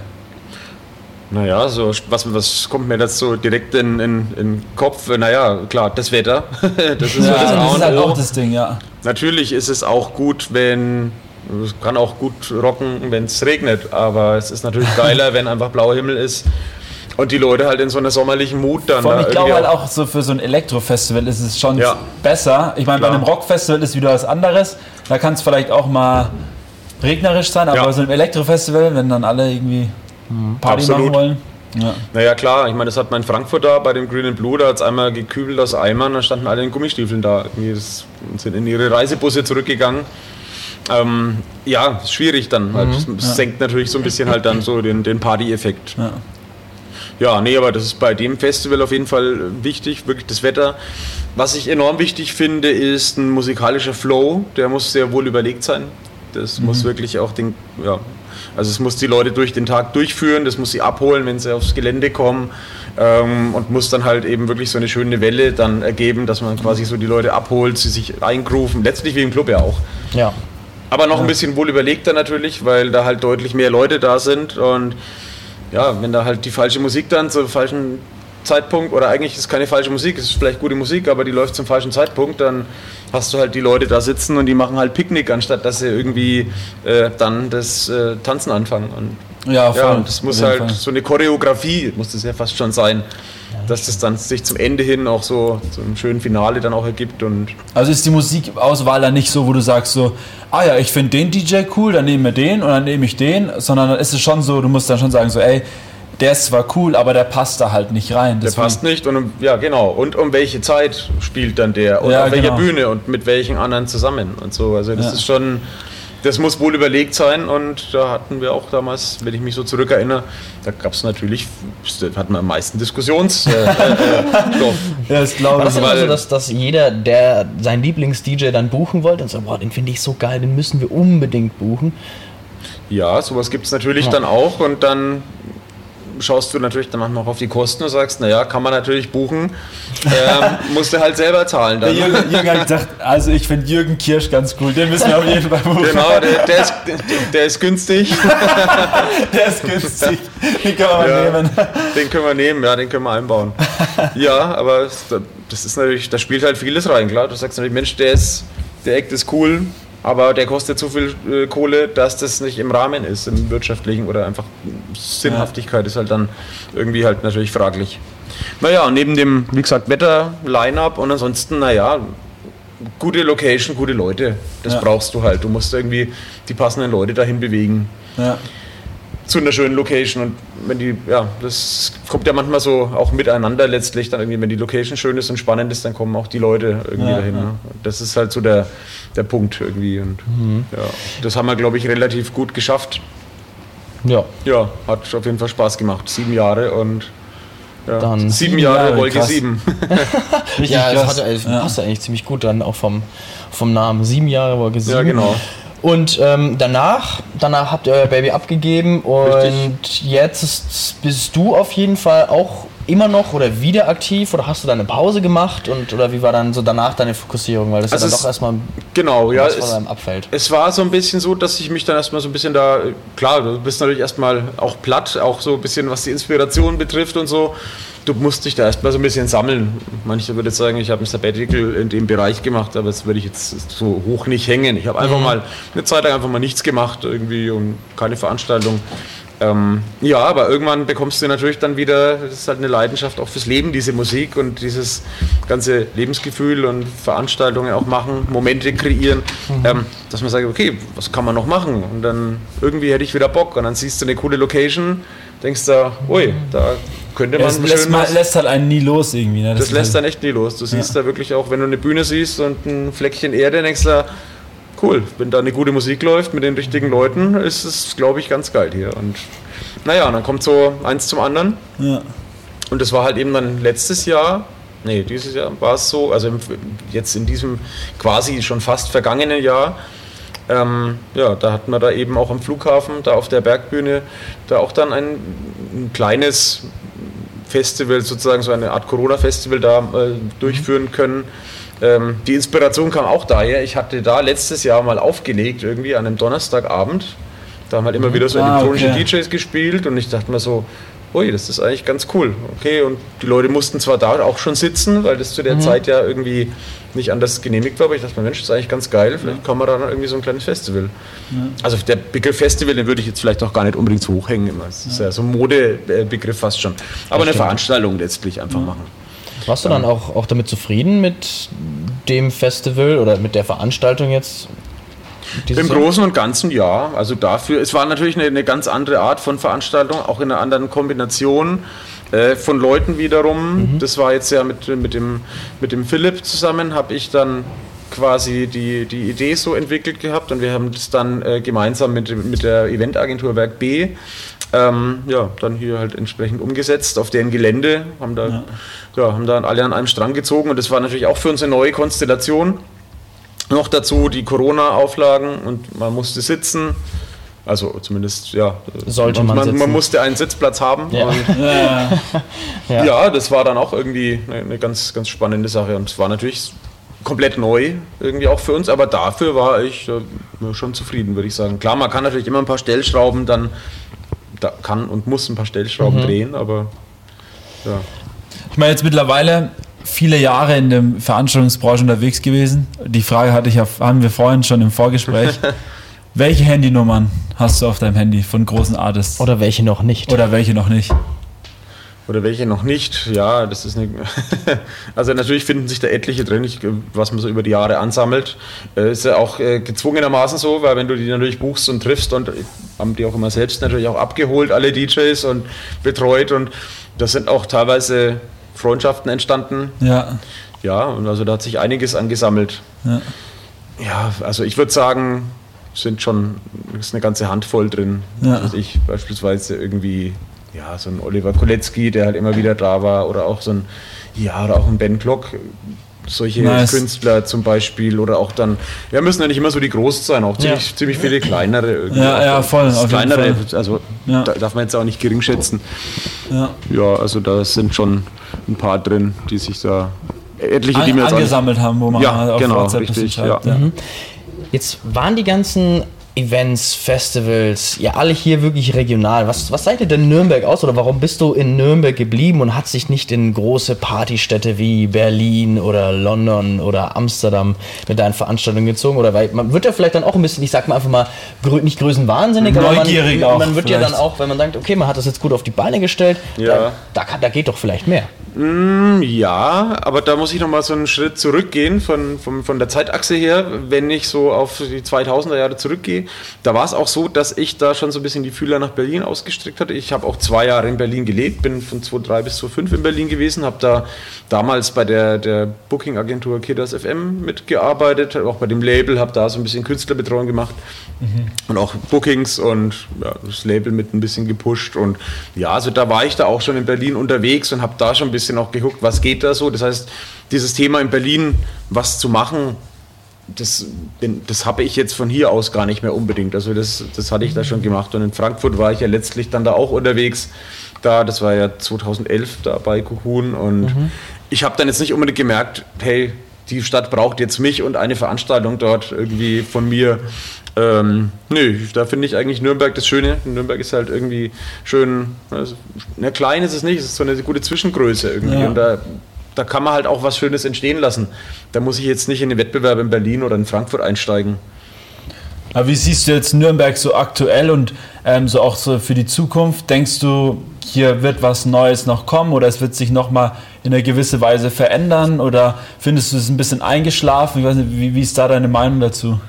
S2: Naja, so, was, was kommt mir dazu direkt in den in, in Kopf? Naja, klar, das Wetter.
S1: das ist, ja, das, das ist halt auch das Ding, ja.
S2: Natürlich ist es auch gut, wenn. Es kann auch gut rocken, wenn es regnet, aber es ist natürlich geiler, wenn einfach blauer Himmel ist und die Leute halt in so einer sommerlichen Mut dann.
S1: Vor allem, ich glaube halt auch so für so ein Elektrofestival ist es schon ja. besser. Ich meine, bei einem Rockfestival ist wieder was anderes. Da kann es vielleicht auch mal regnerisch sein, aber ja. so einem Elektrofestival, wenn dann alle irgendwie Mhm. Party Absolut. machen wollen.
S2: Ja. Naja, klar, ich meine, das hat man in Frankfurt da bei dem Green and Blue, da hat es einmal gekübelt aus Eimern, da standen alle in Gummistiefeln da und sind in ihre Reisebusse zurückgegangen. Ähm, ja, ist schwierig dann. Mhm. Das ja. senkt natürlich so ein bisschen halt dann so den, den Party-Effekt. Ja. Ja, nee, aber das ist bei dem Festival auf jeden Fall wichtig, wirklich das Wetter. Was ich enorm wichtig finde, ist ein musikalischer Flow, der muss sehr wohl überlegt sein. Das mhm. muss wirklich auch den, ja, also es muss die Leute durch den Tag durchführen, das muss sie abholen, wenn sie aufs Gelände kommen ähm, und muss dann halt eben wirklich so eine schöne Welle dann ergeben, dass man quasi so die Leute abholt, sie sich eingrufen, letztlich wie im Club ja auch.
S3: Ja.
S2: Aber noch ja. ein bisschen wohl überlegter natürlich, weil da halt deutlich mehr Leute da sind und ja, wenn da halt die falsche Musik dann zur falschen Zeitpunkt, oder eigentlich ist es keine falsche Musik, es ist vielleicht gute Musik, aber die läuft zum falschen Zeitpunkt, dann hast du halt die Leute da sitzen und die machen halt Picknick, anstatt dass sie irgendwie äh, dann das äh, Tanzen anfangen. Und, ja, voll, ja, das muss halt Fall. so eine Choreografie, muss das ja fast schon sein, dass das dann sich zum Ende hin auch so zu einem schönen Finale dann auch ergibt. Und
S1: also ist die Musikauswahl dann nicht so, wo du sagst so, ah ja, ich finde den DJ cool, dann nehmen wir den und dann nehme ich den, sondern dann ist es schon so, du musst dann schon sagen so, ey, der ist zwar cool, aber der passt da halt nicht rein.
S2: Deswegen. Der passt nicht und um, ja genau. Und um welche Zeit spielt dann der und ja, auf welcher genau. Bühne und mit welchen anderen zusammen und so. Also das ja. ist schon, das muss wohl überlegt sein und da hatten wir auch damals, wenn ich mich so zurückerinnere, da gab es natürlich, hatten wir am meisten Diskussionsstoff. Äh,
S3: äh, ja, das glaube ich. War das immer so, dass, dass jeder, der seinen Lieblings-DJ dann buchen wollte und so, boah, den finde ich so geil, den müssen wir unbedingt buchen.
S2: Ja, sowas gibt es natürlich ja. dann auch und dann schaust du natürlich dann manchmal auch auf die Kosten und sagst, naja, kann man natürlich buchen, ähm, musst du halt selber zahlen dann.
S1: Der Jürgen, Jürgen hat gesagt, also ich finde Jürgen Kirsch ganz cool, den müssen wir auf jeden Fall buchen.
S2: Genau, der, der, ist, der ist günstig.
S1: der ist günstig, den können wir ja, nehmen.
S2: Den können wir nehmen, ja, den können wir einbauen. Ja, aber das ist natürlich, da spielt halt vieles rein, klar. Du sagst natürlich, Mensch, der ist, der Act ist cool, aber der kostet so viel äh, Kohle, dass das nicht im Rahmen ist, im wirtschaftlichen oder einfach Sinnhaftigkeit ja. ist halt dann irgendwie halt natürlich fraglich. Naja, neben dem, wie gesagt, Wetter-Line-Up und ansonsten, naja, gute Location, gute Leute, das ja. brauchst du halt. Du musst irgendwie die passenden Leute dahin bewegen. Ja zu einer schönen Location. Und wenn die, ja, das kommt ja manchmal so auch miteinander letztlich, dann irgendwie, wenn die Location schön ist und spannend ist, dann kommen auch die Leute irgendwie ja, dahin. Ja. Ne? Das ist halt so der, der Punkt irgendwie. Und mhm. ja, das haben wir, glaube ich, relativ gut geschafft. Ja. Ja, hat auf jeden Fall Spaß gemacht. Sieben Jahre und ja, dann sieben Jahre, Jahre Wolke sieben.
S3: ja, das hat, ja. passt eigentlich ziemlich gut dann auch vom, vom Namen. Sieben Jahre Wolke sieben. Ja, genau. Und ähm, danach, danach habt ihr euer Baby abgegeben und Richtig. jetzt bist du auf jeden Fall auch immer noch oder wieder aktiv oder hast du da eine Pause gemacht und oder wie war dann so danach deine Fokussierung, weil das also ja dann doch erstmal
S2: genau ja es, abfällt. Es war so ein bisschen so, dass ich mich dann erstmal so ein bisschen da klar, du bist natürlich erstmal auch platt, auch so ein bisschen was die Inspiration betrifft und so du musst dich da erstmal so ein bisschen sammeln. Manche würden jetzt sagen, ich habe ein Sabbatical in dem Bereich gemacht, aber das würde ich jetzt so hoch nicht hängen. Ich habe einfach mhm. mal eine Zeit lang einfach mal nichts gemacht irgendwie und keine Veranstaltung. Ähm, ja, aber irgendwann bekommst du natürlich dann wieder, das ist halt eine Leidenschaft auch fürs Leben, diese Musik und dieses ganze Lebensgefühl und Veranstaltungen auch machen, Momente kreieren, mhm. ähm, dass man sagt, okay, was kann man noch machen? Und dann irgendwie hätte ich wieder Bock und dann siehst du eine coole Location, denkst du, ui, da könnte man.
S1: Ja, das lässt, man, lässt, halt einen nie los irgendwie. Ne?
S2: Das, das lässt halt dann echt nie los. Du siehst ja. da wirklich auch, wenn du eine Bühne siehst und ein Fleckchen Erde, denkst du, cool, wenn da eine gute Musik läuft mit den richtigen Leuten, ist es, glaube ich, ganz geil hier. Und naja, dann kommt so eins zum anderen. Ja. Und das war halt eben dann letztes Jahr, nee, dieses Jahr war es so, also jetzt in diesem quasi schon fast vergangenen Jahr, ähm, ja, da hatten wir da eben auch am Flughafen, da auf der Bergbühne, da auch dann ein, ein kleines Festival, sozusagen so eine Art Corona-Festival da äh, durchführen können. Ähm, die Inspiration kam auch daher. Ich hatte da letztes Jahr mal aufgelegt, irgendwie an einem Donnerstagabend. Da haben halt immer wieder so ah, elektronische okay. DJs gespielt und ich dachte mir so, ui, das ist eigentlich ganz cool. Okay, und die Leute mussten zwar da auch schon sitzen, weil das zu der mhm. Zeit ja irgendwie nicht anders genehmigt war, aber ich dachte mir, Mensch, das ist eigentlich ganz geil, vielleicht ja. kann man da dann irgendwie so ein kleines Festival. Ja. Also der Begriff Festival, den würde ich jetzt vielleicht auch gar nicht unbedingt so hochhängen. Das ist ja so ein Modebegriff fast schon. Aber eine Veranstaltung letztlich einfach machen.
S3: Warst du dann auch, auch damit zufrieden mit dem Festival oder mit der Veranstaltung jetzt?
S2: Im Großen und Ganzen ja. Also dafür, es war natürlich eine, eine ganz andere Art von Veranstaltung, auch in einer anderen Kombination äh, von Leuten wiederum. Mhm. Das war jetzt ja mit, mit, dem, mit dem Philipp zusammen, habe ich dann quasi die, die Idee so entwickelt gehabt und wir haben das dann äh, gemeinsam mit, mit der Eventagentur Werk B ähm, ja, dann hier halt entsprechend umgesetzt auf deren Gelände, haben da, ja. ja. haben da alle an einem Strang gezogen und das war natürlich auch für uns eine neue Konstellation. Noch dazu die Corona-Auflagen und man musste sitzen. Also zumindest, ja.
S3: Sollte man, man,
S2: man musste einen Sitzplatz haben. Ja. ja. ja. ja. das war dann auch irgendwie eine, eine, ganz, ganz spannende Sache. Und es war natürlich komplett neu, irgendwie auch für uns, aber dafür war ich äh, schon zufrieden, würde ich sagen. Klar, man kann natürlich immer ein paar Stellschrauben dann, da kann und muss ein paar Stellschrauben mhm. drehen, aber ja.
S1: Ich meine, jetzt mittlerweile viele Jahre in der Veranstaltungsbranche unterwegs gewesen. Die Frage hatte ich, haben wir vorhin schon im Vorgespräch. welche Handynummern hast du auf deinem Handy von großen Artists?
S3: Oder welche noch nicht?
S1: Oder welche noch nicht?
S2: Oder welche noch nicht? Ja, das ist eine. also natürlich finden sich da etliche drin, ich, was man so über die Jahre ansammelt. Äh, ist ja auch äh, gezwungenermaßen so, weil wenn du die natürlich buchst und triffst und haben die auch immer selbst natürlich auch abgeholt, alle DJs und betreut und das sind auch teilweise Freundschaften entstanden. Ja. Ja, und also da hat sich einiges angesammelt. Ja, ja also ich würde sagen, sind schon ist eine ganze Handvoll drin. Ja. Also ich beispielsweise irgendwie, ja, so ein Oliver Kolecki, der halt immer wieder da war, oder auch so ein, ja, oder auch ein Ben Klock, solche
S1: Nice.
S2: Künstler zum Beispiel oder auch dann, ja, müssen ja nicht immer so die Großen sein, auch ziemlich,
S3: Ja.
S2: ziemlich viele kleinere. irgendwie.
S1: Ja, ja, voll,
S2: Das
S1: auf jeden
S2: kleinere,
S1: Fall.
S2: also
S1: Ja.
S2: da darf man jetzt auch nicht gering schätzen.
S1: Ja.
S2: Ja, also da sind schon ein paar drin, die sich da etliche, die mir jetzt
S1: angesammelt haben, wo man
S2: Ja,
S1: halt auf
S2: genau,
S1: WhatsApp
S2: richtig,
S1: schreibt.
S2: ja.
S1: Ja.
S3: Jetzt waren die ganzen Events, Festivals, ja alle hier wirklich regional. Was, was zeichnet denn Nürnberg aus oder warum bist du in Nürnberg geblieben und hat sich nicht in große Partystädte wie Berlin oder London oder Amsterdam mit deinen Veranstaltungen gezogen? Oder weil man wird ja vielleicht dann auch ein bisschen, ich sag mal einfach mal, grö nicht größenwahnsinnig, aber
S1: Neugierig
S3: man,
S1: auch
S3: man wird ja dann
S1: vielleicht.
S3: auch, wenn man sagt, okay, man hat das jetzt gut auf die Beine gestellt,
S2: Ja.
S3: da, da, da geht doch vielleicht mehr.
S2: Ja, aber da muss ich nochmal so einen Schritt zurückgehen von, von, von der Zeitachse her, wenn ich so auf die 2000er Jahre zurückgehe. Da war es auch so, dass ich da schon so ein bisschen die Fühler nach Berlin ausgestreckt hatte. Ich habe auch zwei Jahre in Berlin gelebt, bin von 2003 bis 2005 in Berlin gewesen, habe da damals bei der, der Booking-Agentur Kidas FM mitgearbeitet, auch bei dem Label, habe da so ein bisschen Künstlerbetreuung gemacht und auch Bookings und ja, das Label mit ein bisschen gepusht und ja, also da war ich da auch schon in Berlin unterwegs und habe da schon ein bisschen auch geguckt, was geht da so. Das heißt, dieses Thema in Berlin, was zu machen, das, das habe ich jetzt von hier aus gar nicht mehr unbedingt. Also das, das hatte ich da schon gemacht und in Frankfurt war ich ja letztlich dann da auch unterwegs. Da, das war ja 2011 da bei Cocoon und ich habe dann jetzt nicht unbedingt gemerkt, hey, die Stadt braucht jetzt mich und eine Veranstaltung dort irgendwie von mir. Ähm, nö, da finde ich eigentlich Nürnberg das Schöne. Nürnberg ist halt irgendwie schön, also, na, klein ist es nicht, es ist so eine gute Zwischengröße irgendwie.
S1: Ja.
S2: Und da, da kann man halt auch was Schönes entstehen lassen. Da muss ich jetzt nicht in den Wettbewerb in Berlin oder in Frankfurt einsteigen.
S1: Aber wie siehst du jetzt Nürnberg so aktuell und ähm, so auch so für die Zukunft? Denkst du, hier wird was Neues noch kommen oder es wird sich noch mal in einer gewissen Weise verändern oder findest du es ein bisschen eingeschlafen? Nicht, wie, wie ist da deine Meinung dazu?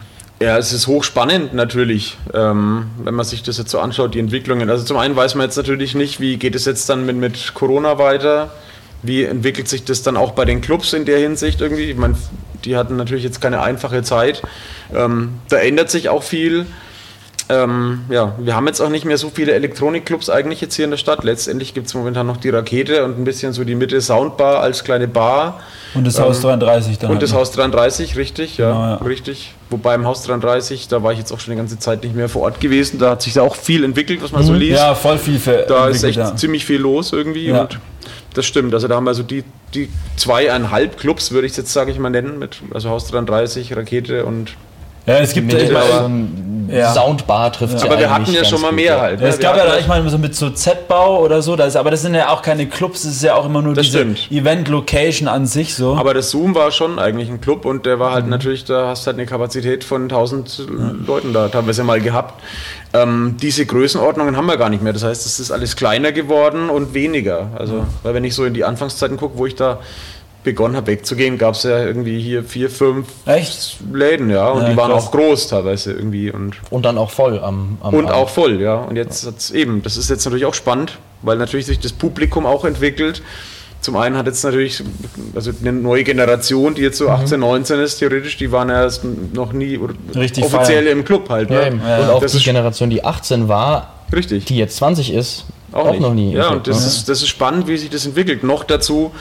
S2: Ja, es ist hochspannend natürlich, ähm, wenn man sich das jetzt so anschaut, die Entwicklungen. Also zum einen weiß man jetzt natürlich nicht, wie geht es jetzt dann mit, mit Corona weiter, wie entwickelt sich das dann auch bei den Clubs in der Hinsicht irgendwie. Ich meine, die hatten natürlich jetzt keine einfache Zeit. Ähm, da ändert sich auch viel. Ähm, ja, wir haben jetzt auch nicht mehr so viele Elektronikclubs eigentlich jetzt hier in der Stadt. Letztendlich gibt es momentan noch die Rakete und ein bisschen so die Mitte Soundbar als kleine Bar.
S1: Und das Haus 33 dann.
S2: Und
S1: halt
S2: das
S1: noch.
S2: Haus 33, richtig, ja,
S1: Genau, ja.
S2: richtig. Wobei im Haus 33, da war ich jetzt auch schon die ganze Zeit nicht mehr vor Ort gewesen. Da hat sich da auch viel entwickelt, was man so liest.
S1: Ja, voll viel
S2: da ist echt
S1: ja.
S2: ziemlich viel los irgendwie.
S1: Ja.
S2: Und das stimmt. Also da haben wir so die, die zweieinhalb Clubs, würde ich jetzt, sage ich mal, nennen. Mit, also Haus 33, Rakete und.
S1: ja, es gibt
S3: Mitte
S1: äh,
S3: so ein
S1: Ja.
S3: Soundbar trifft
S2: Aber wir hatten ja schon mal mehr halt.
S1: Ja, es
S2: ne?
S1: gab
S2: Wir
S1: ja,
S2: hatten-
S1: ich meine, so mit so Z-Bau oder so, das, aber das sind ja auch keine Clubs, das ist ja auch immer nur
S2: Das
S1: diese. Event-Location an sich so.
S2: Aber das Zoom war schon eigentlich ein Club und der war halt natürlich, da hast du halt eine Kapazität von 1000 Leuten da teilweise mal gehabt. Ähm, diese Größenordnungen haben wir gar nicht mehr. Das heißt, es ist alles kleiner geworden und weniger. Also, weil wenn ich so in die Anfangszeiten gucke, wo ich da begonnen habe wegzugehen, gab es ja irgendwie hier vier, fünf
S1: Echt?
S2: Läden, ja, und
S1: Ja,
S2: die waren
S1: krass.
S2: auch groß teilweise irgendwie und
S3: Und dann auch voll am, am
S2: und
S3: am-
S2: auch voll, ja. Und jetzt hat's eben, das ist jetzt natürlich auch spannend, weil natürlich sich das Publikum auch entwickelt. Zum einen hat jetzt natürlich, also eine neue Generation, die jetzt so 18, 19 ist, theoretisch, die waren ja erst noch nie
S1: Richtig
S2: offiziell
S1: feiern.
S2: im Club halt.
S3: Ja,
S2: Ne?
S1: Ja,
S3: und auch
S2: das
S3: die Generation, die 18 war,
S2: Richtig.
S3: die jetzt 20 ist, auch,
S2: nicht.
S3: noch nie.
S2: Ja, und das,
S3: ne?
S2: ist, das ist spannend, wie sich das entwickelt. Noch dazu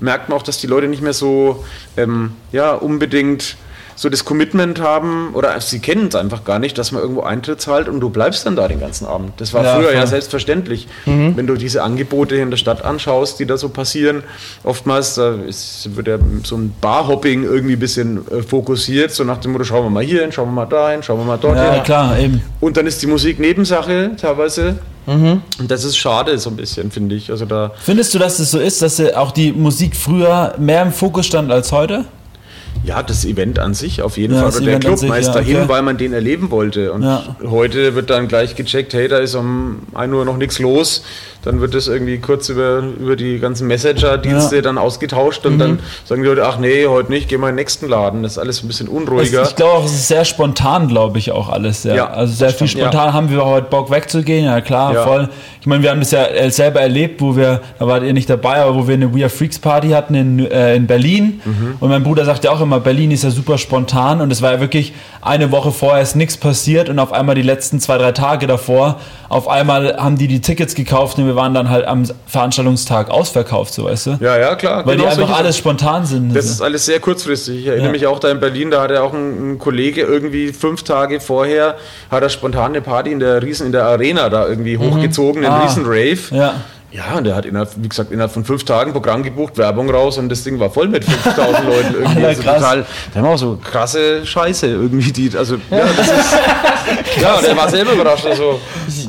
S2: merkt man auch, dass die Leute nicht mehr so ähm, ja, unbedingt so das Commitment haben oder sie kennen es einfach gar nicht, dass man irgendwo Eintritt zahlt und du bleibst dann da den ganzen Abend. Das war
S1: Ja,
S2: früher ja selbstverständlich.
S3: Mhm.
S2: Wenn du diese Angebote in der Stadt anschaust, die da so passieren, oftmals da ist, wird ja so ein Barhopping irgendwie ein bisschen äh, fokussiert, so nach dem Motto, schauen wir mal hier hin, schauen wir mal dahin, schauen wir mal dorthin.
S1: ja, klar, eben.
S2: Und dann ist die Musik Nebensache teilweise.
S3: Mhm.
S2: Und das ist schade so ein bisschen, finde ich. Also da,
S1: Findest du, dass es so ist, dass auch die Musik früher mehr im Fokus stand als heute?
S2: Ja, das Event an sich auf jeden
S1: Ja,
S2: Fall. Oder der
S1: Event an
S2: Club
S1: sich,
S2: meist
S1: ja,
S2: dahin,
S1: okay.
S2: weil man den erleben wollte. Und
S1: Ja.
S2: heute wird dann gleich gecheckt, hey, da ist um 1 Uhr noch nichts los. Dann wird das irgendwie kurz über, über die ganzen Messenger-Dienste.
S1: Mhm.
S2: dann ausgetauscht und dann sagen die Leute, ach nee, heute nicht, geh mal in den nächsten Laden. Das ist alles ein bisschen
S1: Es,
S2: unruhiger.
S1: ich glaube auch, es ist sehr spontan, glaube ich, auch alles. Ja. Also sehr viel spontan haben wir heute Bock wegzugehen, ja klar, voll. Ich meine, wir haben das ja äh, selber erlebt, wo wir, da wart ihr nicht dabei, aber wo wir eine We Are Freaks Party hatten in, äh, in Berlin.
S2: Mhm.
S1: Und mein Bruder sagt ja auch immer, Berlin ist ja super spontan und es war ja wirklich eine Woche vorher ist nichts passiert und auf einmal die letzten zwei, drei Tage davor, auf einmal haben die die Tickets gekauft und wir waren dann halt am Veranstaltungstag ausverkauft, so weißt du?
S2: Ja, ja, klar.
S1: Weil
S2: genau
S1: die einfach alles spontan sind.
S2: Das ist alles sehr kurzfristig. Ich erinnere
S1: Ja.
S2: mich auch da in Berlin, da hatte auch ein, ein Kollege irgendwie fünf Tage vorher, hat er spontan eine Party in der Riesen, in der Arena da irgendwie hochgezogen, einen
S1: Ah.
S2: Riesen-Rave.
S1: ja.
S2: Ja, und der hat innerhalb, wie gesagt, innerhalb von fünf Tagen Programm gebucht, Werbung raus und das Ding war voll mit 5000 Leuten irgendwie.
S1: Alter,
S2: also total, da haben wir auch so krasse Scheiße irgendwie, die, also, ja, das ist, ja, und der war selber überrascht, also,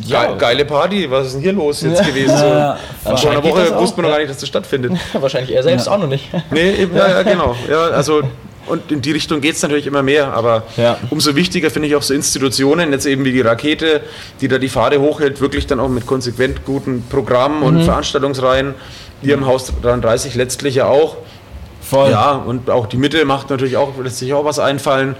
S3: Ja.
S2: ge geile Party, was ist denn hier los jetzt gewesen?
S1: Ja.
S2: So, vor einer Woche wusste man noch gar nicht, dass das stattfindet.
S3: Wahrscheinlich er selbst auch noch nicht.
S2: Nee, eben, ja, ja, genau. Ja, also, und in die Richtung geht es natürlich immer mehr, aber
S3: Ja.
S2: umso wichtiger finde ich auch so Institutionen, jetzt eben wie die Rakete, die da die Fahne hochhält, wirklich dann auch mit konsequent guten Programmen und Veranstaltungsreihen. Wir im Haus 33 letztlich ja auch.
S1: Voll.
S2: Ja, und auch die Mitte macht natürlich auch, lässt sich auch was einfallen,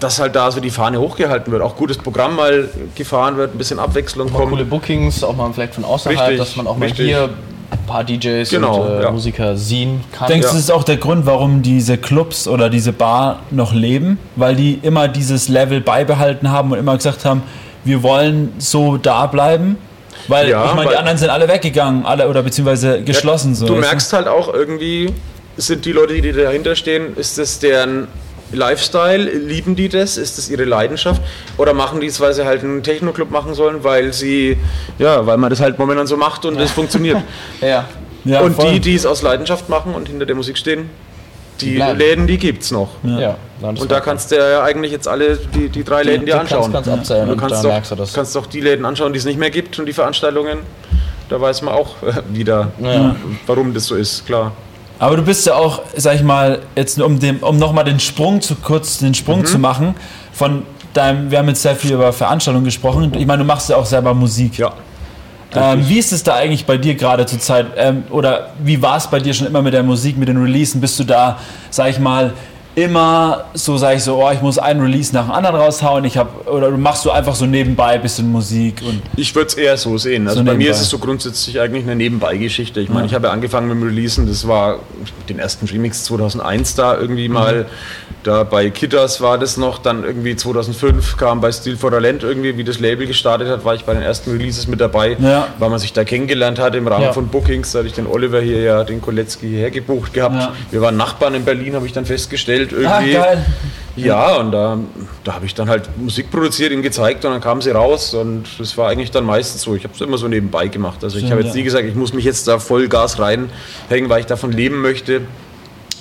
S2: dass halt da so die Fahne hochgehalten wird. Auch gutes Programm mal gefahren wird, ein bisschen Abwechslung kommt.
S3: coole Bookings, auch mal vielleicht von außerhalb,
S2: Richtig,
S3: dass man auch mal
S2: richtig.
S3: hier paar DJs
S2: Genau,
S3: und äh,
S2: ja.
S3: Musiker sehen kann.
S1: Denkst du,
S2: Ja.
S1: das ist auch der Grund, warum diese Clubs oder diese Bar noch leben? Weil die immer dieses Level beibehalten haben und immer gesagt haben, wir wollen so da bleiben? Weil
S2: Ja,
S1: ich meine, die anderen sind alle weggegangen, alle oder beziehungsweise geschlossen. so,
S2: Du merkst halt auch irgendwie, sind die Leute, die dahinter stehen, ist das deren Lifestyle? Lieben die das? Ist das ihre Leidenschaft? Oder machen die es, weil sie halt einen Techno-Club machen sollen, weil sie, ja, weil man das halt momentan so macht und es funktioniert.
S3: Ja.
S1: Ja,
S2: und
S1: voll.
S2: die, die es aus Leidenschaft machen und hinter der Musik stehen, die
S3: bleiben.
S2: Läden, die gibt's noch.
S3: Ja. ist
S2: Und da kannst du ja eigentlich jetzt alle die, die drei Läden dir
S3: die kannst-
S2: anschauen.
S3: kannst abzählen
S2: du
S3: und
S2: kannst doch,
S3: merkst du das.
S2: kannst doch die Läden anschauen, die es nicht mehr gibt und die Veranstaltungen. Da weiß man auch wieder,
S3: Ja.
S2: warum das so ist, klar.
S1: Aber du bist ja auch, sag ich mal, jetzt um, dem, um nochmal den Sprung zu kurz den Sprung
S2: Mhm.
S1: zu machen, von deinem, wir haben jetzt sehr viel über Veranstaltungen gesprochen. Ich meine, du machst ja auch selber Musik.
S2: Ja.
S1: Ähm, wie ist es da eigentlich bei dir gerade zur Zeit? Ähm, oder wie war es bei dir schon immer mit der Musik, mit den Releasen? Bist du da, sag ich mal, immer so, sag ich so, oh, ich muss einen Release nach dem anderen raushauen? Ich hab, oder machst du einfach so nebenbei ein bisschen Musik? Und
S2: Ich würde es eher so sehen. Also
S1: So
S2: bei mir
S1: nebenbei.
S2: ist es so grundsätzlich eigentlich eine Nebenbeigeschichte. Ich meine, ich habe ja angefangen mit dem Releasen, das war den ersten Remix 2001 da irgendwie
S1: Mhm.
S2: Da bei Kitters war das noch, dann irgendwie 2005 kam bei Steel for Talent irgendwie, wie das Label gestartet hat, war ich bei den ersten Releases mit dabei,
S1: Ja.
S2: weil man sich da kennengelernt hat im Rahmen
S3: Ja.
S2: von Bookings. Da hatte ich den Oliver hier ja, den Koletzki hierher gebucht gehabt.
S1: Ja.
S2: Wir waren Nachbarn in Berlin, habe ich dann festgestellt
S1: ah,
S2: irgendwie.
S1: geil.
S2: Ja, und da, da habe ich dann halt Musik produziert, ihm gezeigt und dann kam sie raus und das war eigentlich dann meistens so. Ich habe es immer so nebenbei gemacht. Also ich
S1: Stimmt,
S2: habe jetzt nie gesagt, ich muss mich jetzt da voll Gas reinhängen, weil ich davon leben möchte.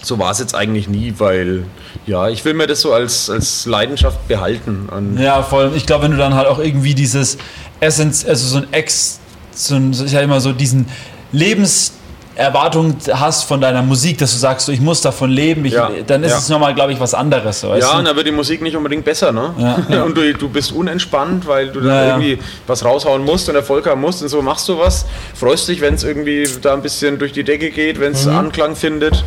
S2: So war es jetzt eigentlich nie, weil ja, ich will mir das so als, als Leidenschaft behalten. Und
S1: Ja, voll. Ich glaube, wenn du dann halt auch irgendwie dieses Essenz, also so ein Ex, so ein, ich sag immer so diesen Lebenserwartung hast von deiner Musik, dass du sagst, so, ich muss davon leben, ich,
S2: Ja,
S1: dann ist
S2: ja.
S1: es nochmal, glaube ich, was anderes. So,
S2: Ja, und dann wird die Musik nicht unbedingt besser, ne?
S1: Ja.
S2: Und du, du bist unentspannt, weil du dann irgendwie was raushauen musst und Erfolg haben musst und so machst du was. Freust dich, wenn es irgendwie da ein bisschen durch die Decke geht, wenn
S1: Mhm.
S2: es Anklang findet.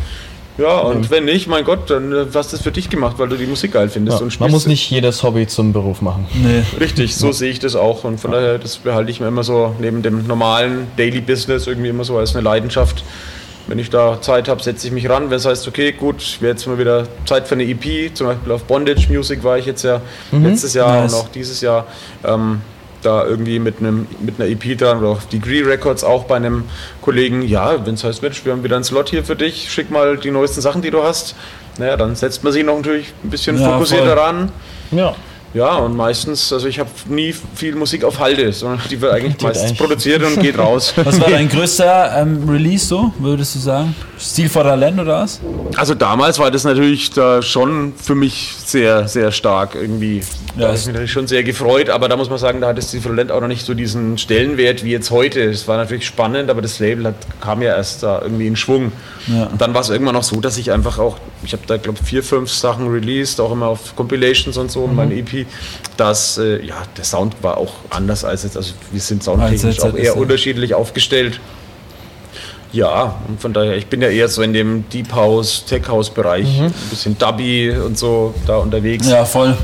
S2: Ja, und wenn nicht, mein Gott, dann äh, hast du es für dich gemacht, weil du die Musik geil findest. und
S3: Man muss nicht jedes Hobby zum Beruf machen.
S1: nee.
S2: Richtig, so sehe ich das auch. Und von daher, das behalte ich mir immer so neben dem normalen Daily Business irgendwie immer so als eine Leidenschaft. Wenn ich da Zeit habe, setze ich mich ran. Wenn es heißt, okay, gut, wäre jetzt mal wieder Zeit für eine EP, zum Beispiel auf Bondage Music war ich jetzt ja letztes Jahr
S1: Nice.
S2: und auch dieses Jahr. Ähm, da irgendwie mit, einem, mit einer EP dran oder auf Degree Records auch bei einem Kollegen, ja, wenn es heißt, Mensch, wir haben wieder einen Slot hier für dich, schick mal die neuesten Sachen, die du hast. Naja, dann setzt man sich noch natürlich ein bisschen
S1: Ja,
S2: fokussierter
S1: voll.
S2: ran.
S3: Ja.
S2: Ja, und meistens, also ich habe nie viel Musik auf Halde, sondern die wird eigentlich
S3: Die
S2: meistens
S3: eigentlich-
S2: produziert und geht raus.
S1: Was war dein größter ähm, Release so, würdest du sagen? Stil for Talent oder was?
S2: Also damals war das natürlich da schon für mich sehr, sehr stark irgendwie. Da
S1: Ja,
S2: habe
S1: es-
S2: ich mich natürlich schon sehr gefreut, aber da muss man sagen, da hat das Talent auch noch nicht so diesen Stellenwert wie jetzt heute. Es war natürlich spannend, aber das Label hat, kam ja erst da irgendwie in Schwung.
S1: Ja.
S2: Und dann war es irgendwann noch so, dass ich einfach auch, ich habe da glaube vier, fünf Sachen released, auch immer auf Compilations und so, und mein EP, dass äh, ja, der Sound war auch anders als jetzt, also wir sind soundtechnisch auch eher
S1: er.
S2: unterschiedlich aufgestellt. Ja, und von daher, ich bin ja eher so in dem Deep House, Tech House Bereich, ein bisschen Dubby und so da unterwegs.
S1: Ja, voll.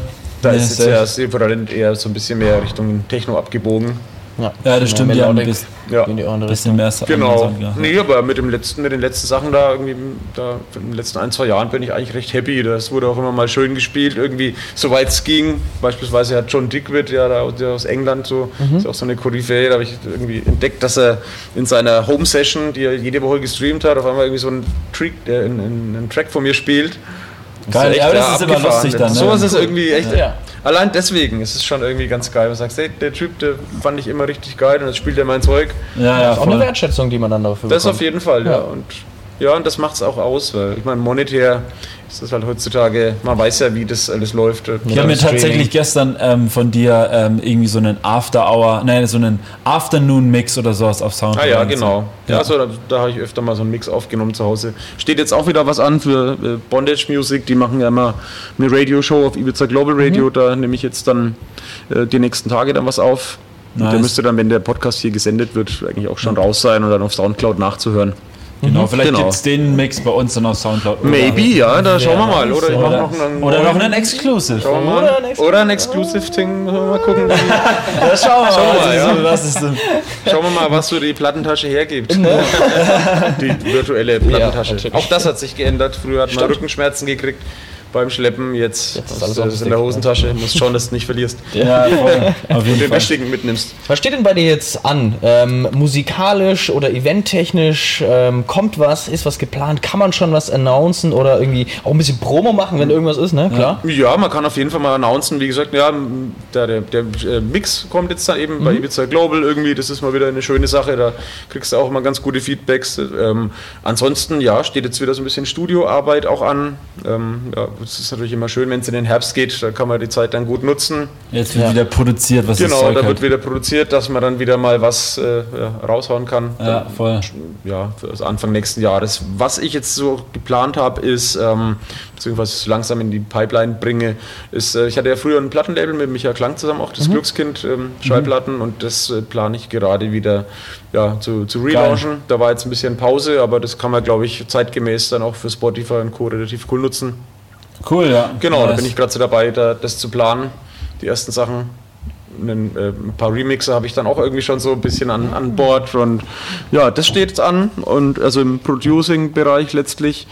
S2: da
S1: Nee,
S2: ist jetzt ja Silverland eher so ein bisschen mehr Richtung Techno abgebogen.
S3: Ja,
S1: Ja, das stimmt, ein
S3: Melodic,
S1: bisschen-
S2: Ja.
S3: auch in die
S1: Bisschen mehr
S2: Genau. Nee, aber mit dem letzten, mit den letzten Sachen da irgendwie, da in den letzten ein, zwei Jahren bin ich eigentlich recht happy. Das wurde auch immer mal schön gespielt, irgendwie, soweit es ging. Beispielsweise hat John Dickwitt, ja, da aus- der aus England, so, ist auch so eine Koryphäe, da habe ich irgendwie entdeckt, dass er in seiner Home-Session, die er jede Woche gestreamt hat, auf einmal irgendwie so einen, Trick, äh, einen, einen, Track von mir spielt.
S1: Geil, ja, aber das ist immer lustig dann. Ne?
S2: Sowas ist irgendwie echt.
S3: Ja.
S2: Allein deswegen ist es schon irgendwie ganz geil. Du sagst, hey, der Typ, der fand ich immer richtig geil und jetzt spielt er mein Zeug.
S1: ja, ja,
S3: Auch eine. Wertschätzung, die man dann dafür
S2: Das
S3: bekommt.
S2: auf jeden Fall, ja.
S3: Ja.
S2: Und ja, und das macht es auch aus, weil ich meine, monetär ist das halt heutzutage, man weiß ja, wie das alles läuft.
S1: Ich habe mir tatsächlich gestern ähm, von dir ähm, irgendwie so einen After-Hour, nein, so einen Afternoon-Mix oder sowas auf Sound.
S2: Ah ja, genau. Ja,
S1: Ja.
S2: so, da, da habe ich öfter mal so einen Mix aufgenommen zu Hause. Steht jetzt auch wieder was an für äh, Bondage Music. Die machen ja immer eine Radio-Show auf Ibiza Global Radio. Da nehme ich jetzt dann äh, die nächsten Tage dann was auf. Und der
S1: Nice.
S2: müsste dann, wenn der Podcast hier gesendet wird, eigentlich auch schon raus sein und dann auf Soundcloud nachzuhören.
S1: Genau, vielleicht
S2: Genau.
S1: gibt es den Mix bei uns dann auf Soundcloud.
S2: Maybe, ja, da schauen wir mal. Oder
S1: Oder,
S2: noch einen,
S1: oder noch einen Exclusive.
S3: Oder
S2: mal.
S3: ein Exclusive.
S2: Oder ein Exclusive-Ding. Mal gucken.
S1: Ja, schauen wir
S2: Schauen wir mal, ja.
S1: Was ist denn?
S2: Schauen wir mal, was so die Plattentasche hergibt.
S3: Ne?
S2: Die virtuelle Plattentasche.
S3: natürlich.
S2: Auch das hat sich geändert. Früher hat man
S3: Stimmt.
S2: Rückenschmerzen gekriegt beim Schleppen. Jetzt,
S3: Jetzt ist alles
S2: in der
S3: Stick,
S2: Hosentasche. Musst schauen, dass du nicht verlierst.
S1: Ja, voll. Auf jeden
S2: Den
S1: Fall.
S2: wichtigen mitnimmst.
S3: Was steht denn bei dir jetzt an? Ähm, musikalisch oder eventtechnisch? Ähm, kommt was? Ist was geplant? Kann man schon was announcen oder irgendwie auch ein bisschen Promo machen, wenn irgendwas ist, ne? Klar.
S2: Ja, man kann auf jeden Fall mal announcen, wie gesagt, ja, der, der, der äh, Mix kommt jetzt dann eben
S3: Mhm.
S2: bei Ibiza Global irgendwie, das ist mal wieder eine schöne Sache, da kriegst du auch immer ganz gute Feedbacks. Ähm, ansonsten, ja, steht jetzt wieder so ein bisschen Studioarbeit auch an. Ähm, ja, es ist natürlich immer schön, wenn es in den Herbst geht, da kann man die Zeit dann gut nutzen.
S1: Jetzt wird
S3: Ja.
S1: wieder produziert, was
S2: Genau, da wird
S1: halt.
S2: wieder produziert, dass man dann wieder mal was äh, raushauen kann.
S1: Ja, voll.
S2: ja, für das Anfang nächsten Jahres. Was ich jetzt so geplant habe, ist, ähm, beziehungsweise so langsam in die Pipeline bringe, ist, äh, ich hatte ja früher ein Plattenlabel mit Michael Klang zusammen, auch das Glückskind ähm, Schallplatten und das äh, plane ich gerade wieder ja, zu, zu relaunchen. Da war jetzt ein bisschen Pause, aber das kann man, glaube ich, zeitgemäß dann auch für Spotify und Co. relativ cool nutzen.
S1: Cool, ja.
S2: Genau, da
S1: Nice.
S2: bin ich gerade so dabei, da, das zu planen, die ersten Sachen. Einen, äh, ein paar Remixer habe ich dann auch irgendwie schon so ein bisschen an, an Bord und ja, das steht jetzt an und also im Producing-Bereich letztlich.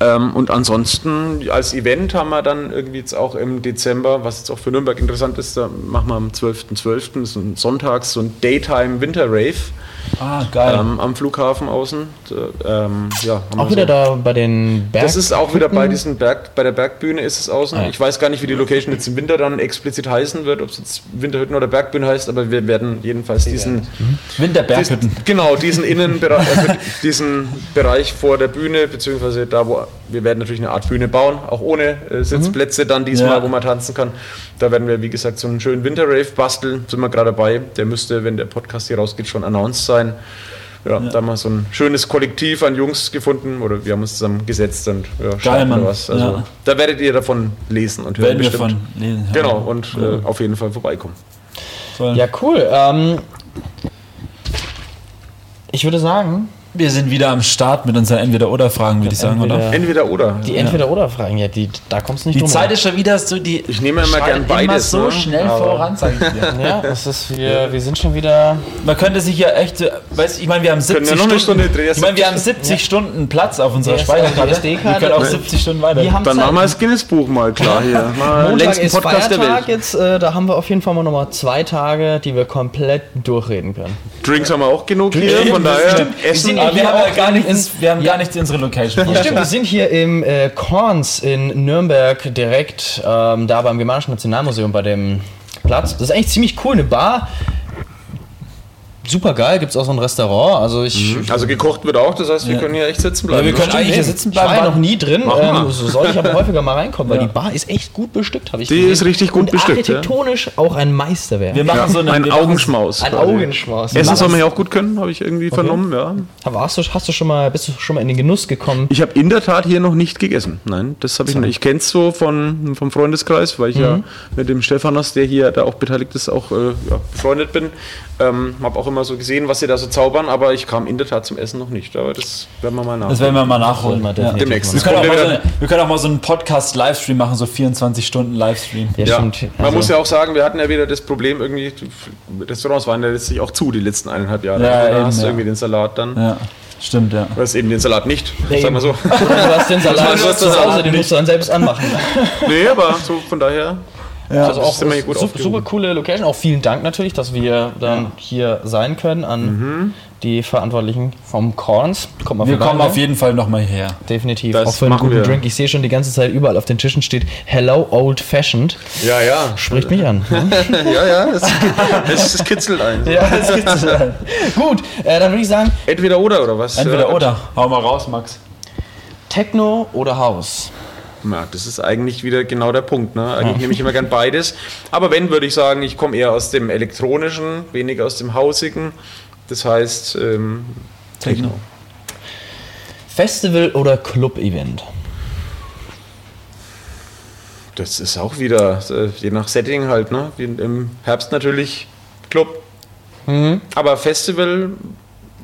S2: Ähm, und ansonsten als Event haben wir dann irgendwie jetzt auch im Dezember, was jetzt auch für Nürnberg interessant ist, da machen wir am 12.12. so ein Sonntags so ein Daytime Winter Rave
S1: Ah, geil.
S2: ähm, am Flughafen außen. Ähm, ja,
S3: Auch wieder
S2: so-
S3: da bei den Berg.
S2: das ist auch wieder bei diesen Berg, bei der Bergbühne ist es außen.
S3: Ah, ja.
S2: Ich weiß gar nicht, wie die Location jetzt im Winter dann explizit heißen wird, ob es jetzt Winterhütten oder Bergbühne heißt, aber wir werden jedenfalls diesen,
S1: Winterberghütten.
S2: diesen genau diesen Innenbereich, äh, diesen Bereich vor der Bühne beziehungsweise da, wo wir werden natürlich eine Art Bühne bauen, auch ohne äh, Sitzplätze dann diesmal,
S1: Ja.
S2: wo man tanzen kann. Da werden wir wie gesagt so einen schönen Winterrave basteln. Sind wir gerade dabei. Der müsste, wenn der Podcast hier rausgeht, schon announced sein. Ja, da haben wir so ein schönes Kollektiv an Jungs gefunden oder wir haben uns zusammen gesetzt und ja,
S1: Mann.
S2: da was. Also,
S1: Ja.
S2: Da werdet ihr davon lesen und hören
S1: Werden wir
S2: bestimmt.
S1: von lesen. ja.
S2: Genau, und äh, auf jeden Fall vorbeikommen.
S1: Voll.
S3: Ja, cool. Ähm, ich würde sagen,
S1: Wir sind wieder am Start mit unseren Entweder-Oder-Fragen, würde ich sagen,
S3: Entweder-
S1: oder?
S2: Entweder oder.
S3: die Entweder-Oder-Fragen, ja, die, da kommst du nicht
S1: Die
S3: drum
S1: Zeit
S3: rum.
S1: ist schon wieder so, die
S2: Ich nehme immer gern beides,
S1: Immer so
S2: ne?
S1: schnell
S2: Aber-
S1: voran, sag ich dir.
S3: Ja, das ist, wir, wir sind schon wieder.
S1: Man könnte sich ja echt, äh, weiß ich meine, wir haben 70
S2: ja noch eine
S1: Stunden.
S2: Stunde drehen,
S1: ich meine, wir haben 70 Stunden Platz auf unserer
S3: Die
S1: Speicherkarte. Wir können auch 70 Stunden weiter.
S3: Wir haben
S2: Dann
S3: Zeit.
S2: machen wir das Guinness-Buch mal klar hier. Mal
S3: Montag
S2: längsten
S3: ist
S2: Podcast der
S3: Feiertag
S2: Welt.
S3: jetzt, äh, da haben wir auf jeden Fall mal nochmal zwei Tage, die wir komplett durchreden können.
S2: Drinks haben wir auch genug hier, von daher Essen.
S1: Aber wir haben ja gar
S3: in-
S1: nicht, ins, wir haben gar nicht unsere Location.
S3: Ja, stimmt, wir sind hier im äh, Korns in Nürnberg direkt ähm, da beim Germanischen Nationalmuseum bei dem Platz. Das ist eigentlich ziemlich cool, eine Bar. Super geil, gibt es auch so ein Restaurant. Also ich.
S2: Also gekocht wird auch, das heißt, wir können hier echt sitzen bleiben.
S1: Ja, wir
S2: ne?
S1: können eigentlich hier sitzen
S3: ich war
S1: bleiben.
S3: ja noch nie drin. Ähm, so soll ich aber häufiger mal reinkommen, weil
S1: Ja.
S3: die Bar ist echt gut bestückt, habe ich
S2: Die
S3: gesehen.
S2: ist richtig gut
S3: Und
S2: bestückt, ja.
S3: Architektonisch auch ein Meisterwerk.
S1: Wir machen
S2: ja,
S1: so eine,
S2: ein Augenschmaus.
S3: ein. Augenschmaus.
S2: Essen soll man ja auch gut können, habe ich irgendwie vernommen, ja.
S3: das- Warst du, hast du schon mal, bist du schon mal in den Genuss gekommen?
S2: Ich habe in der Tat hier noch nicht gegessen. Nein, das habe ich nicht. Ich kenne es so von, vom Freundeskreis, weil ich ja mit dem Stephanos, der hier da auch beteiligt ist, auch äh, ja, befreundet bin. Ähm, habe auch immer mal so gesehen, was sie da so zaubern, aber ich kam in der Tat zum Essen noch nicht. Aber das werden wir mal nach.
S1: Das werden wir mal nachholen.
S3: wir
S1: Ja.
S3: definitiv
S2: Demnächst.
S1: Wir, können auch
S2: kommt
S1: mal
S2: ja
S1: so eine, wir können auch mal so einen Podcast-Livestream machen, so 24 Stunden Livestream.
S3: Ja,
S2: Ja,
S3: stimmt.
S2: man
S3: Also-
S2: muss ja auch sagen, wir hatten ja wieder das Problem, irgendwie, Restaurants waren ja letztlich auch zu, die letzten eineinhalb Jahre.
S1: Ja,
S2: da
S1: eben,
S2: hast du
S1: ja.
S2: irgendwie den Salat dann.
S1: Ja, stimmt, ja.
S2: Du hast eben den Salat nicht,
S3: Nee,
S2: sagen wir so.
S3: Oder du hast den Salat
S2: Du hast
S3: zu
S2: den
S3: Hause,
S2: Salat
S3: den musst du dann selbst anmachen.
S2: nee, aber so von daher.
S3: Also auch super, super coole Location. Auch vielen Dank natürlich, dass wir dann hier sein können an
S2: Mhm.
S3: die Verantwortlichen vom Corns. Kommt mal
S1: Wir
S3: vorbei,
S1: kommen auf jeden Fall nochmal her.
S3: Definitiv.
S2: Das
S3: auch für einen guten
S2: wir.
S3: Drink. Ich sehe schon die ganze Zeit überall auf den Tischen steht Hello Old Fashioned.
S2: Ja, ja.
S3: Spricht mich an. ne?
S2: ja, ja. Es, es, es kitzelt ein.
S3: ja, das gibt's. Gut, äh, dann würde ich sagen,
S2: Entweder oder, oder was?
S1: Entweder
S2: Ja.
S1: oder. Hau mal raus, Max.
S3: Techno oder House?
S2: Ja, das ist eigentlich wieder genau der Punkt. Ne? Eigentlich nehme ich immer gern beides. Aber wenn, würde ich sagen, ich komme eher aus dem elektronischen, weniger aus dem hausigen. Das heißt, ähm, Techno.
S3: Festival oder Club-Event?
S2: Das ist auch wieder, äh, je nach Setting halt, ne? Im Herbst natürlich Club. Aber Festival,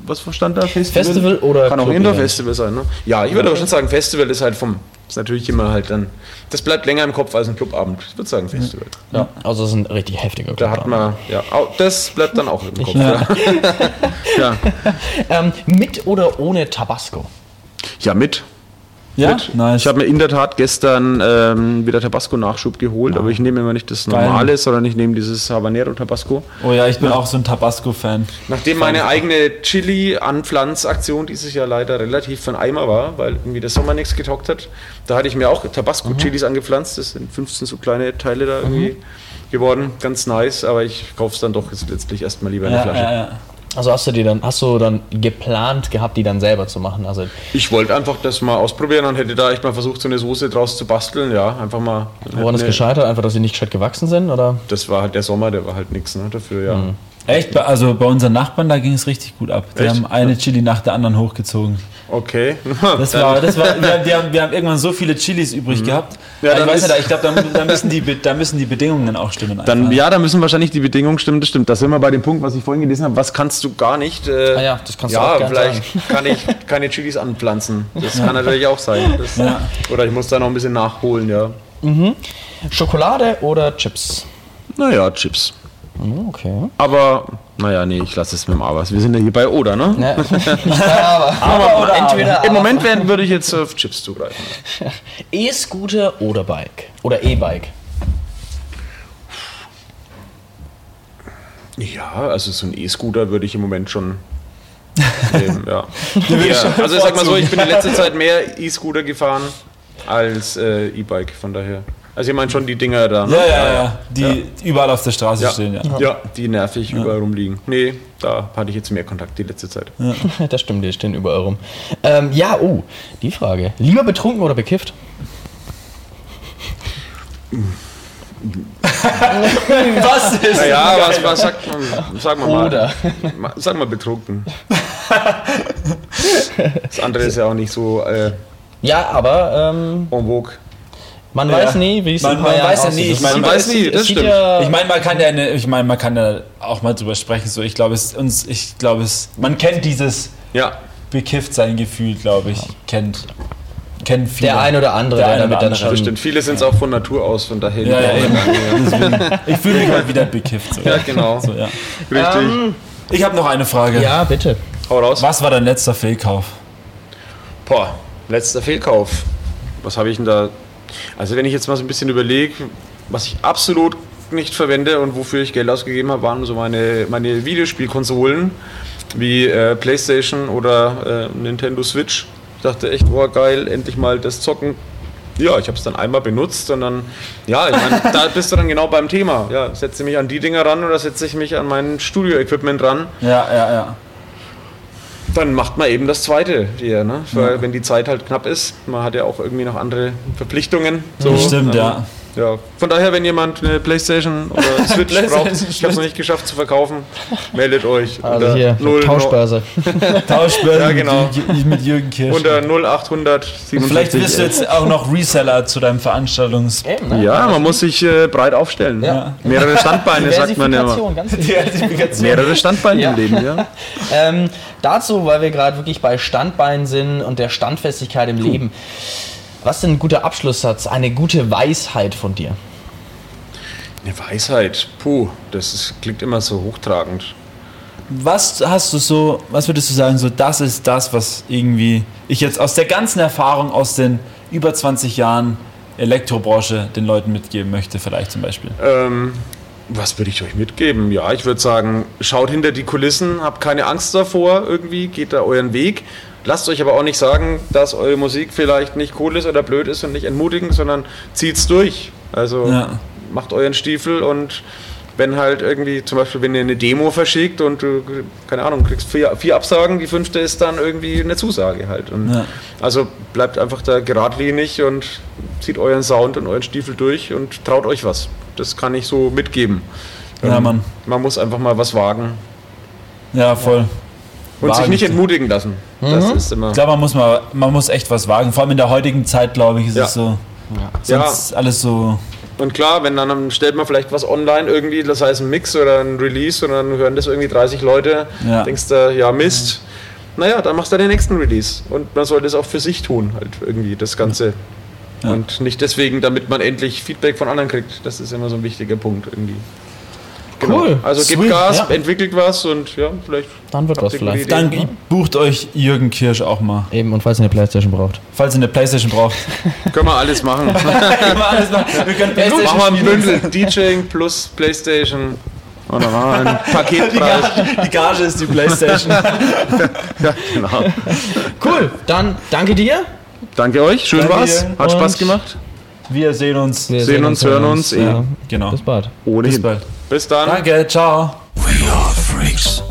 S2: was verstand da? Festival,
S3: Festival oder
S2: Kann auch
S3: Club-Event?
S2: Indoor-Festival sein, ne? Ja, ich würde aber schon sagen, Festival ist halt vom, ist natürlich immer halt dann, das bleibt länger im Kopf als ein Clubabend. Ich würde sagen Festival.
S3: Ja, also es ist ein richtig heftiger
S2: Da
S3: Club.
S2: hat man, ja, das bleibt dann auch im Kopf.
S1: Ja,
S2: ja.
S3: Ähm, mit oder ohne Tabasco?
S2: ja mit.
S1: Ja,
S2: mit.
S1: nice.
S2: Ich habe mir in der Tat gestern ähm, wieder Tabasco-Nachschub geholt, aber ich nehme immer nicht das
S1: Geil.
S2: normale, sondern ich nehme dieses Habanero Tabasco.
S1: oh ja, ich bin auch so ein Tabasco-Fan.
S2: Nachdem meine eigene Chili-Anpflanzaktion dieses Jahr leider relativ von Eimer war, weil irgendwie der Sommer nichts getaugt hat, da hatte ich mir auch Tabasco-Chilis angepflanzt. Das sind 15 so kleine Teile da irgendwie geworden. Ganz nice, aber ich kaufe es dann doch jetzt letztlich erstmal lieber in der
S1: Ja,
S2: Flasche.
S1: ja, ja.
S3: Also hast du die dann, hast du dann geplant gehabt, die dann selber zu machen? Also
S2: Ich wollte einfach das mal ausprobieren und hätte da echt mal versucht, so eine Soße draus zu basteln. Ja, einfach mal.
S3: woran ist gescheitert? Einfach, dass sie nicht gescheit gewachsen sind? Oder?
S2: Das war halt der Sommer, der war halt nichts ne, dafür, ja.
S1: Echt? Bei- Also bei unseren Nachbarn, da ging es richtig gut ab. Die
S2: Echt?
S1: haben eine Chili nach der anderen hochgezogen.
S2: Okay.
S1: Das war, das war, wir, haben- wir, haben, wir haben irgendwann so viele Chilis übrig gehabt.
S2: Ja,
S1: ich weiß nicht, ich glaube, da, da, müssen die, da müssen die Bedingungen auch stimmen.
S2: Dann, ja, da müssen wahrscheinlich die Bedingungen stimmen, das stimmt. Da sind wir bei dem Punkt, was ich vorhin gelesen habe. Was kannst du gar nicht? Äh,
S3: Ah ja, das kannst du
S2: ja,
S3: auch gern
S2: vielleicht kann ich keine Chilis anpflanzen. Das kann natürlich auch sein. Das,
S1: Ja.
S2: Oder ich muss da noch ein bisschen nachholen, ja.
S3: Schokolade oder Chips?
S2: Naja, Chips.
S3: Hm, Okay.
S2: Aber, naja, nee, ich lasse es mit dem Aber. Wir sind ja hier bei Oder, ne?
S3: Ja. aber, aber oder entweder
S2: Im
S3: aber.
S2: Moment werden, würde ich jetzt auf Chips zugreifen.
S3: E-Scooter oder Bike? Oder E-Bike?
S2: Ja, also so ein E-Scooter würde ich im Moment schon nehmen, ja. ja. Also ich sag mal so, ich bin in letzter Zeit mehr E-Scooter gefahren als äh, E-Bike, von daher. Also ich meine schon die Dinger da, ne?
S1: Ja, ja, ja. Die überall auf der Straße
S2: Ja.
S1: stehen, ja.
S2: Ja, die nervig überall rumliegen. Nee, da hatte ich jetzt mehr Kontakt die letzte Zeit.
S3: das stimmt, die stehen überall rum. Ähm, ja, oh, die Frage. Lieber betrunken oder bekifft?
S1: Was ist?
S2: Naja, was, was sagt man, sagen wir mal.
S3: Oder.
S2: Ma- Sag mal betrunken. Das andere ist ja auch nicht so äh,
S3: Ja, aber ähm,
S2: en vogue.
S3: Man
S1: Ja.
S3: weiß nie, wie es
S1: Man-
S3: ein paar
S1: man weiß ja
S3: aussieht.
S1: nie.
S3: Das
S1: Ich
S2: man weiß nie, das stimmt.
S3: Ja,
S1: Ich meine, man kann ja, eine, ich meine, man kann ja auch mal drüber sprechen. So, ich glaube, es uns, ich glaube, es, man kennt dieses
S2: Ja,
S1: bekifft sein Gefühl, glaube ich, kennt, kennt viele.
S3: der ein oder andere,
S1: Der
S3: der, damit dann schon.
S2: bestimmt. Viele sind es auch von Natur aus, von daher.
S1: Ja, ja, ich fühle mich mal wieder bekifft. So.
S2: Ja, genau.
S1: So, ja.
S2: Richtig.
S3: Ähm,
S1: Ich habe noch eine Frage.
S3: ja, bitte.
S2: Hau raus.
S1: Was war dein letzter Fehlkauf?
S2: Boah, letzter Fehlkauf. Was habe ich denn da? Also wenn ich jetzt mal so ein bisschen überlege, was ich absolut nicht verwende und wofür ich Geld ausgegeben habe, waren so meine, meine Videospielkonsolen wie äh, PlayStation oder äh, Nintendo Switch. Ich dachte echt, oh geil, endlich mal das Zocken. Ja, ich habe es dann einmal benutzt und dann, ja, ich mein, da bist du dann genau beim Thema. Ja, setze ich mich an die Dinger ran oder setze ich mich an mein Studio-Equipment ran
S1: Ja, ja, ja.
S2: Dann macht man eben das zweite hier, ne? Weil wenn die Zeit halt knapp ist, man hat ja auch irgendwie noch andere Verpflichtungen. So,
S1: Das stimmt,
S2: ähm,
S1: ja.
S2: Ja, von daher, wenn jemand eine Playstation oder Switch braucht, ich habe es noch nicht geschafft zu verkaufen, meldet euch.
S3: Also
S2: unter
S3: hier,
S2: 0
S3: Tauschbörse.
S1: Tauschbörse
S2: Ja, genau.
S1: mit, Jü- mit Jürgen Kirsch.
S2: Unter 0800
S1: Vielleicht bist du jetzt auch noch Reseller zu deinem Veranstaltungs...
S3: Eben, ne?
S2: Ja, man muss sich äh, breit aufstellen.
S3: Ja.
S2: Mehrere Standbeine, sagt man ja immer. Mehrere Standbeine
S3: Ja.
S2: im Leben, ja.
S3: Ähm, dazu, weil wir gerade wirklich bei Standbein sind und der Standfestigkeit im Leben. Was ist denn ein guter Abschlusssatz, eine gute Weisheit von dir?
S2: Eine Weisheit, puh, das ist, klingt immer so hochtragend.
S1: Was hast du so, was würdest du sagen, so das ist das, was irgendwie ich jetzt aus der ganzen Erfahrung aus den über 20 Jahren Elektrobranche den Leuten mitgeben möchte, vielleicht zum Beispiel?
S2: Ähm, was würde ich euch mitgeben? Ja, ich würde sagen, schaut hinter die Kulissen, habt keine Angst davor, irgendwie geht da euren Weg. Lasst euch aber auch nicht sagen, dass eure Musik vielleicht nicht cool ist oder blöd ist und nicht entmutigen, sondern zieht's durch. Also
S1: Ja.
S2: macht euren Stiefel und wenn halt irgendwie, zum Beispiel, wenn ihr eine Demo verschickt und du, keine Ahnung, kriegst vier, vier Absagen, die fünfte ist dann irgendwie eine Zusage halt. Und
S1: Ja.
S2: Also bleibt einfach da geradlinig und zieht euren Sound und euren Stiefel durch und traut euch was. Das kann ich so mitgeben.
S1: Ja,
S2: Ähm,
S1: Mann.
S2: Man muss einfach mal was wagen
S1: Ja, voll.
S2: Und sich
S1: Wagen.
S2: nicht entmutigen lassen. Das ist immer.
S1: Ich glaube, man muss mal, man muss echt was wagen. Vor allem in der heutigen Zeit, glaube ich, ist
S2: Ja.
S1: es so.
S2: Ja.
S1: Sonst ist alles so.
S2: Und klar, wenn dann, dann stellt man vielleicht was online irgendwie, das heißt ein Mix oder ein Release und dann hören das irgendwie 30 Leute,
S1: Ja.
S2: denkst du, ja Mist. Naja, dann machst du den nächsten Release. Und man sollte es auch für sich tun, halt irgendwie, das Ganze.
S1: Ja.
S2: Und nicht deswegen, damit man endlich Feedback von anderen kriegt. Das ist immer so ein wichtiger Punkt irgendwie. Genau.
S3: Cool.
S2: Also gebt
S1: Sweet.
S2: Gas,
S3: Ja.
S2: entwickelt was und ja, vielleicht.
S3: Dann wird was vielleicht.
S1: Dann bucht euch Jürgen Kirsch auch mal.
S3: Eben, und falls ihr eine Playstation braucht.
S1: Falls ihr eine Playstation braucht.
S2: Können wir alles machen.
S1: Immer alles machen. Wir können
S2: Machen
S1: Playstation
S2: wir ein. Bündel. DJing plus Playstation. Und dann machen wir einen
S1: Die
S2: Paketpreis.
S1: Gage, die Gage ist die Playstation.
S2: Ja, genau.
S3: Cool, dann danke dir.
S2: Danke euch, schön
S1: Danke
S2: war's.
S1: dir.
S2: Hat Spaß
S3: Und-
S2: gemacht.
S1: Wir sehen uns.
S3: Wir
S2: Sehen uns, hören uns, eh.
S3: Ja.
S1: Genau.
S3: Bis bald.
S2: Ohnehin.
S1: Bis bald.
S2: Bis dann.
S1: Danke, ciao.
S4: We are freaks.